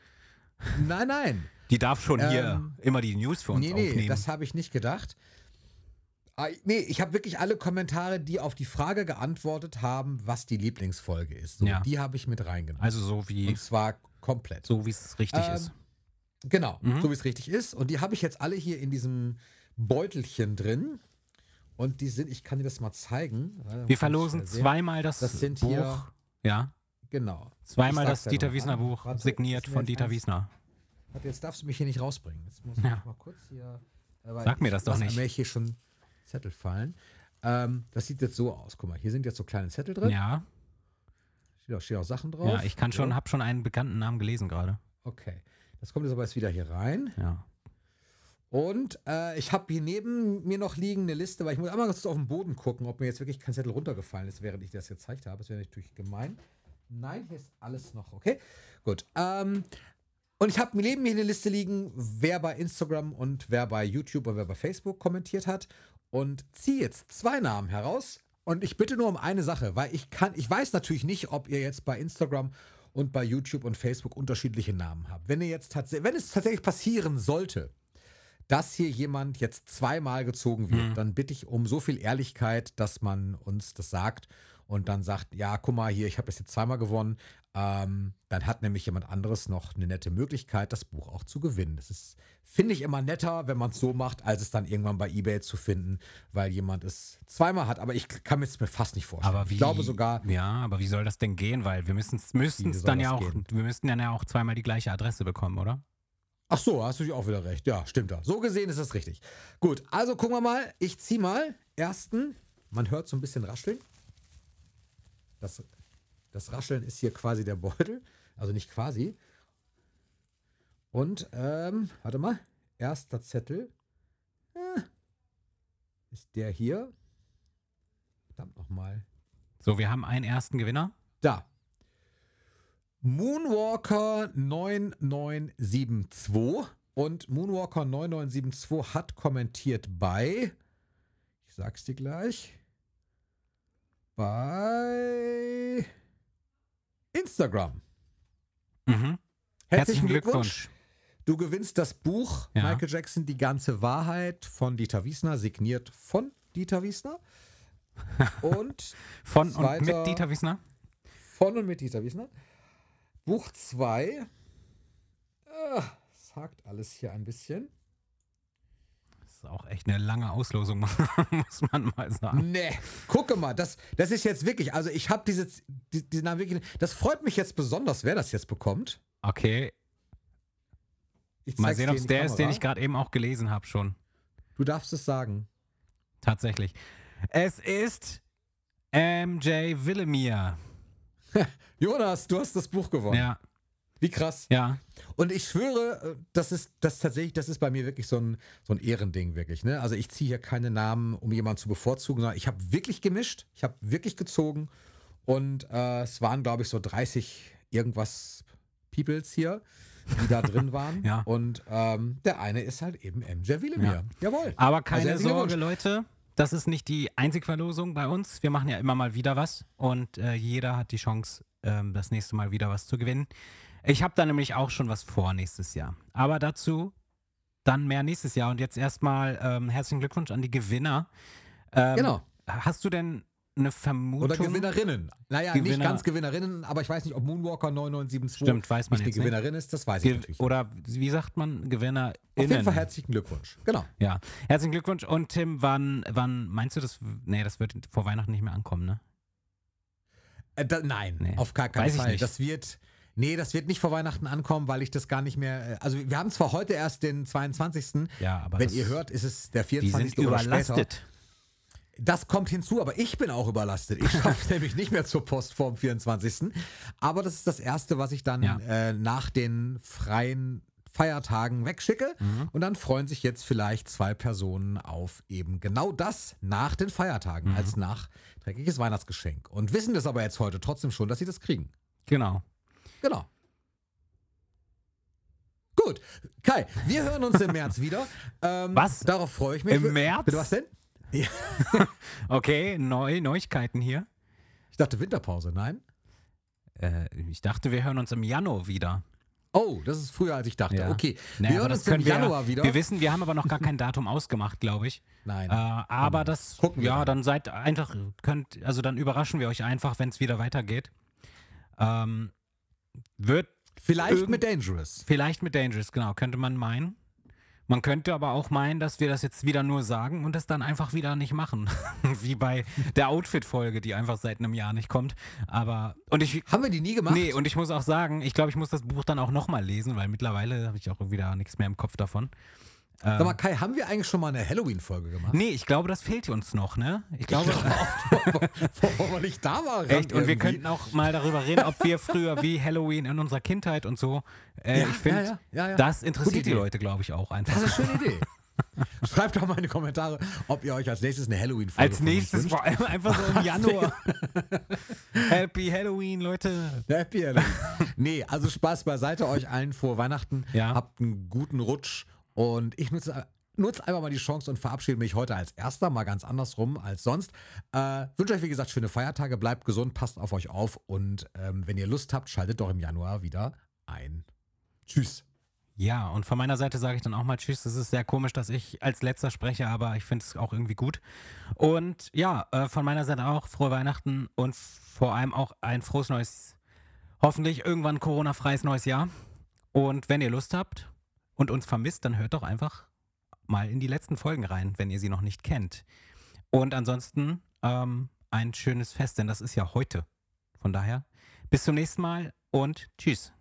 [LAUGHS] nein, nein. Die darf schon hier Ähm, immer die News für uns nee, nee, aufnehmen. das habe ich nicht gedacht. Nee, ich habe wirklich alle Kommentare, die auf die Frage geantwortet haben, was die Lieblingsfolge ist. So, Ja. Die habe ich mit reingenommen. also so wie Und zwar komplett. so wie es richtig Ähm, ist. Genau, Mhm. so wie es richtig ist. Und die habe ich jetzt alle hier in diesem Beutelchen drin. Und die sind, ich kann dir das mal zeigen. Wir verlosen zweimal das, das sind Buch. hier- ja, Genau. zweimal das Dieter Wiesner. Buch, Warte, signiert mir von Dieter Wiesner. Warte, jetzt darfst du mich hier nicht rausbringen. Jetzt muss ich Ja. mal kurz hier. äh, Sag mir das doch nicht. einmal hier schon Zettel fallen. Ähm, das sieht jetzt so aus. Guck mal, hier sind jetzt so kleine Zettel drin. Ja, Steht auch, steht auch Sachen drauf. ja, ich kann schon, So. hab schon einen bekannten Namen gelesen gerade. Okay. Das kommt jetzt aber jetzt wieder hier rein. Ja. Und äh, ich habe hier neben mir noch liegen eine Liste, weil ich muss einmal kurz auf den Boden gucken, ob mir jetzt wirklich kein Zettel runtergefallen ist, während ich das gezeigt habe. Das wäre natürlich gemein. Nein, hier ist alles noch okay. Gut. Ähm, und ich habe neben mir eine Liste liegen, wer bei Instagram und wer bei YouTube und wer bei Facebook kommentiert hat. Und ziehe jetzt zwei Namen heraus. Und ich bitte nur um eine Sache, weil ich kann, ich weiß natürlich nicht, ob ihr jetzt bei Instagram und bei YouTube und Facebook unterschiedliche Namen habt. Wenn ihr jetzt tatsächlich, wenn es tatsächlich passieren sollte, dass hier jemand jetzt zweimal gezogen wird, dann bitte ich um so viel Ehrlichkeit, dass man uns das sagt und dann sagt, ja, guck mal hier, ich habe das jetzt zweimal gewonnen. Ähm, dann hat nämlich jemand anderes noch eine nette Möglichkeit, das Buch auch zu gewinnen. Das ist, finde ich, immer netter, wenn man es so macht, als es dann irgendwann bei eBay zu finden, weil jemand es zweimal hat. Aber ich kann mir es mir fast nicht vorstellen. Aber wie, ich glaube sogar, Ja, aber wie soll das denn gehen? Weil wir müssen es dann ja auch, gehen? wir müssten dann ja auch zweimal die gleiche Adresse bekommen, oder? Ach so, hast du dich auch wieder recht. Ja, stimmt da. So gesehen ist das richtig. Gut, also gucken wir mal. Ich ziehe mal ersten. Man hört so ein bisschen rascheln. Das, das Rascheln ist hier quasi der Beutel. Also nicht quasi. Und, ähm, warte mal. Erster Zettel. Äh, ist der hier. Verdammt nochmal. So, wir haben einen ersten Gewinner. Da. Moonwalker 9972 und Moonwalker 9972 hat kommentiert bei, ich sag's dir gleich, bei Instagram. Mhm. Herzlichen Glückwunsch. Du gewinnst das Buch Ja. Michael Jackson, die ganze Wahrheit von Dieter Wiesner, signiert von Dieter Wiesner. [LAUGHS] Und Von und mit Dieter Wiesner. von und mit Dieter Wiesner. Buch 2. Äh, sagt alles hier ein bisschen. Das ist auch echt eine lange Auslosung, [LAUGHS] muss man mal sagen. Nee, gucke mal, das, das ist jetzt wirklich, also ich habe diese, die, die, na, wirklich, das freut mich jetzt besonders, wer das jetzt bekommt. Okay, Ich mal sehen, ob es der ist, den Kamera. ich gerade eben auch gelesen habe schon. Du darfst es sagen. Tatsächlich. Es ist MJ Willemir. [LAUGHS] Jonas, du hast das Buch gewonnen. Ja, Wie krass. ja. Und ich schwöre, äh, das ist das tatsächlich, das ist bei mir wirklich so ein, so ein Ehrending, wirklich. Ne? Also ich ziehe hier keine Namen, um jemanden zu bevorzugen, sondern ich habe wirklich gemischt, ich habe wirklich gezogen und äh, es waren, glaube ich, so 30 irgendwas Peoples hier, die da drin waren. [LAUGHS] Ja. Und ähm, der eine ist halt eben MJ Willemir. Jawohl. Aber keine Also Sorge. Leute. Das ist nicht die einzige Verlosung bei uns. Wir machen ja immer mal wieder was und äh, jeder hat die Chance, ähm, das nächste Mal wieder was zu gewinnen. Ich habe da nämlich auch schon was vor nächstes Jahr. Aber dazu dann mehr nächstes Jahr. Und jetzt erstmal ähm, herzlichen Glückwunsch an die Gewinner. Ähm, Genau. Hast du denn eine Vermutung? Oder Gewinnerinnen. Naja, nicht Gewinner- ganz Gewinnerinnen, aber ich weiß nicht, ob Moonwalker 9972 Stimmt, weiß man nicht die jetzt nicht. Gewinnerin ist, das weiß ich Ge natürlich. oder wie sagt man, GewinnerInnen? Auf jeden Fall herzlichen Glückwunsch. Genau. Ja, herzlichen Glückwunsch. Und Tim, wann, wann meinst du das? Nee, das wird vor Weihnachten nicht mehr ankommen, ne? Äh, da, nein, Nee, auf gar keinen Fall. Das wird, nee, das wird nicht vor Weihnachten ankommen, weil ich das gar nicht mehr. äh, Also wir haben zwar heute erst den 22. Ja, aber Wenn ihr hört, ist es der die 24. sind oder später. überlastet. Das kommt hinzu, aber ich bin auch überlastet. Ich schaffe [LAUGHS] nämlich nicht mehr zur Post vor dem 24. Aber das ist das Erste, was ich dann Ja. äh, nach den freien Feiertagen wegschicke. Mhm. Und dann freuen sich jetzt vielleicht zwei Personen auf eben genau das nach den Feiertagen Mhm. als nachträgliches Weihnachtsgeschenk. Und wissen das aber jetzt heute trotzdem schon, dass sie das kriegen. Genau. Genau. Gut, Kai, wir hören uns im März wieder. [LAUGHS] Ähm, Was? Darauf freue ich mich. Im März? Bitte was denn? [LAUGHS] Okay, neu, Neuigkeiten hier. Ich dachte Winterpause, nein? Äh, ich dachte, wir hören uns im Januar wieder. Oh, das ist früher, als ich dachte. Ja. Okay, Naja, wir hören das uns im wir, Januar wieder. Wir wissen, wir haben aber noch gar kein Datum ausgemacht, glaube ich. Nein. Äh, aber das, Gucken wir ja, dann. dann seid einfach, könnt, also dann überraschen wir euch einfach, wenn es wieder weitergeht. Ähm, wird Vielleicht mit Dangerous. Vielleicht mit Dangerous, genau, könnte man meinen. Man könnte aber auch meinen, dass wir das jetzt wieder nur sagen und es dann einfach wieder nicht machen. [LAUGHS] Wie bei der Outfit-Folge, die einfach seit einem Jahr nicht kommt. Aber, und ich, Haben wir die nie gemacht? nee, und ich muss auch sagen, ich glaube, ich muss das Buch dann auch nochmal lesen, weil mittlerweile habe ich auch wieder nichts mehr im Kopf davon. Sag mal, Kai, haben wir eigentlich schon mal eine Halloween-Folge gemacht? Nee, ich glaube, das fehlt uns noch, ne? Ich glaube, [LAUGHS] Wollen wir nicht da ran echt. Und wir irgendwie? könnten auch mal darüber reden, ob wir früher wie Halloween in unserer Kindheit und so. Äh, Ja, ich finde, ja, ja, das interessiert die. Leute, glaube ich, auch einfach. Das ist eine schöne Idee. [LAUGHS] Schreibt doch mal in die Kommentare, ob ihr euch als nächstes eine Halloween-Folge Als nächstes vor allem einfach so im [LAUGHS] Januar. Happy Halloween, Leute. Happy Halloween. nee, also Spaß beiseite, euch allen frohe Weihnachten. Habt einen guten Rutsch. Und ich nutze, nutze einfach mal die Chance und verabschiede mich heute als erster, mal ganz andersrum als sonst. Äh, wünsche euch, wie gesagt, schöne Feiertage, bleibt gesund, passt auf euch auf und ähm, wenn ihr Lust habt, schaltet doch im Januar wieder ein. Tschüss. Ja, und von meiner Seite sage ich dann auch mal Tschüss. Es ist sehr komisch, dass ich als letzter spreche, aber ich finde es auch irgendwie gut. Und ja, äh, von meiner Seite auch frohe Weihnachten und vor allem auch ein frohes neues, hoffentlich irgendwann Corona-freies neues Jahr. Und wenn ihr Lust habt und uns vermisst, dann hört doch einfach mal in die letzten Folgen rein, wenn ihr sie noch nicht kennt. Und ansonsten ähm, ein schönes Fest, denn das ist ja heute. Von daher, bis zum nächsten Mal und tschüss.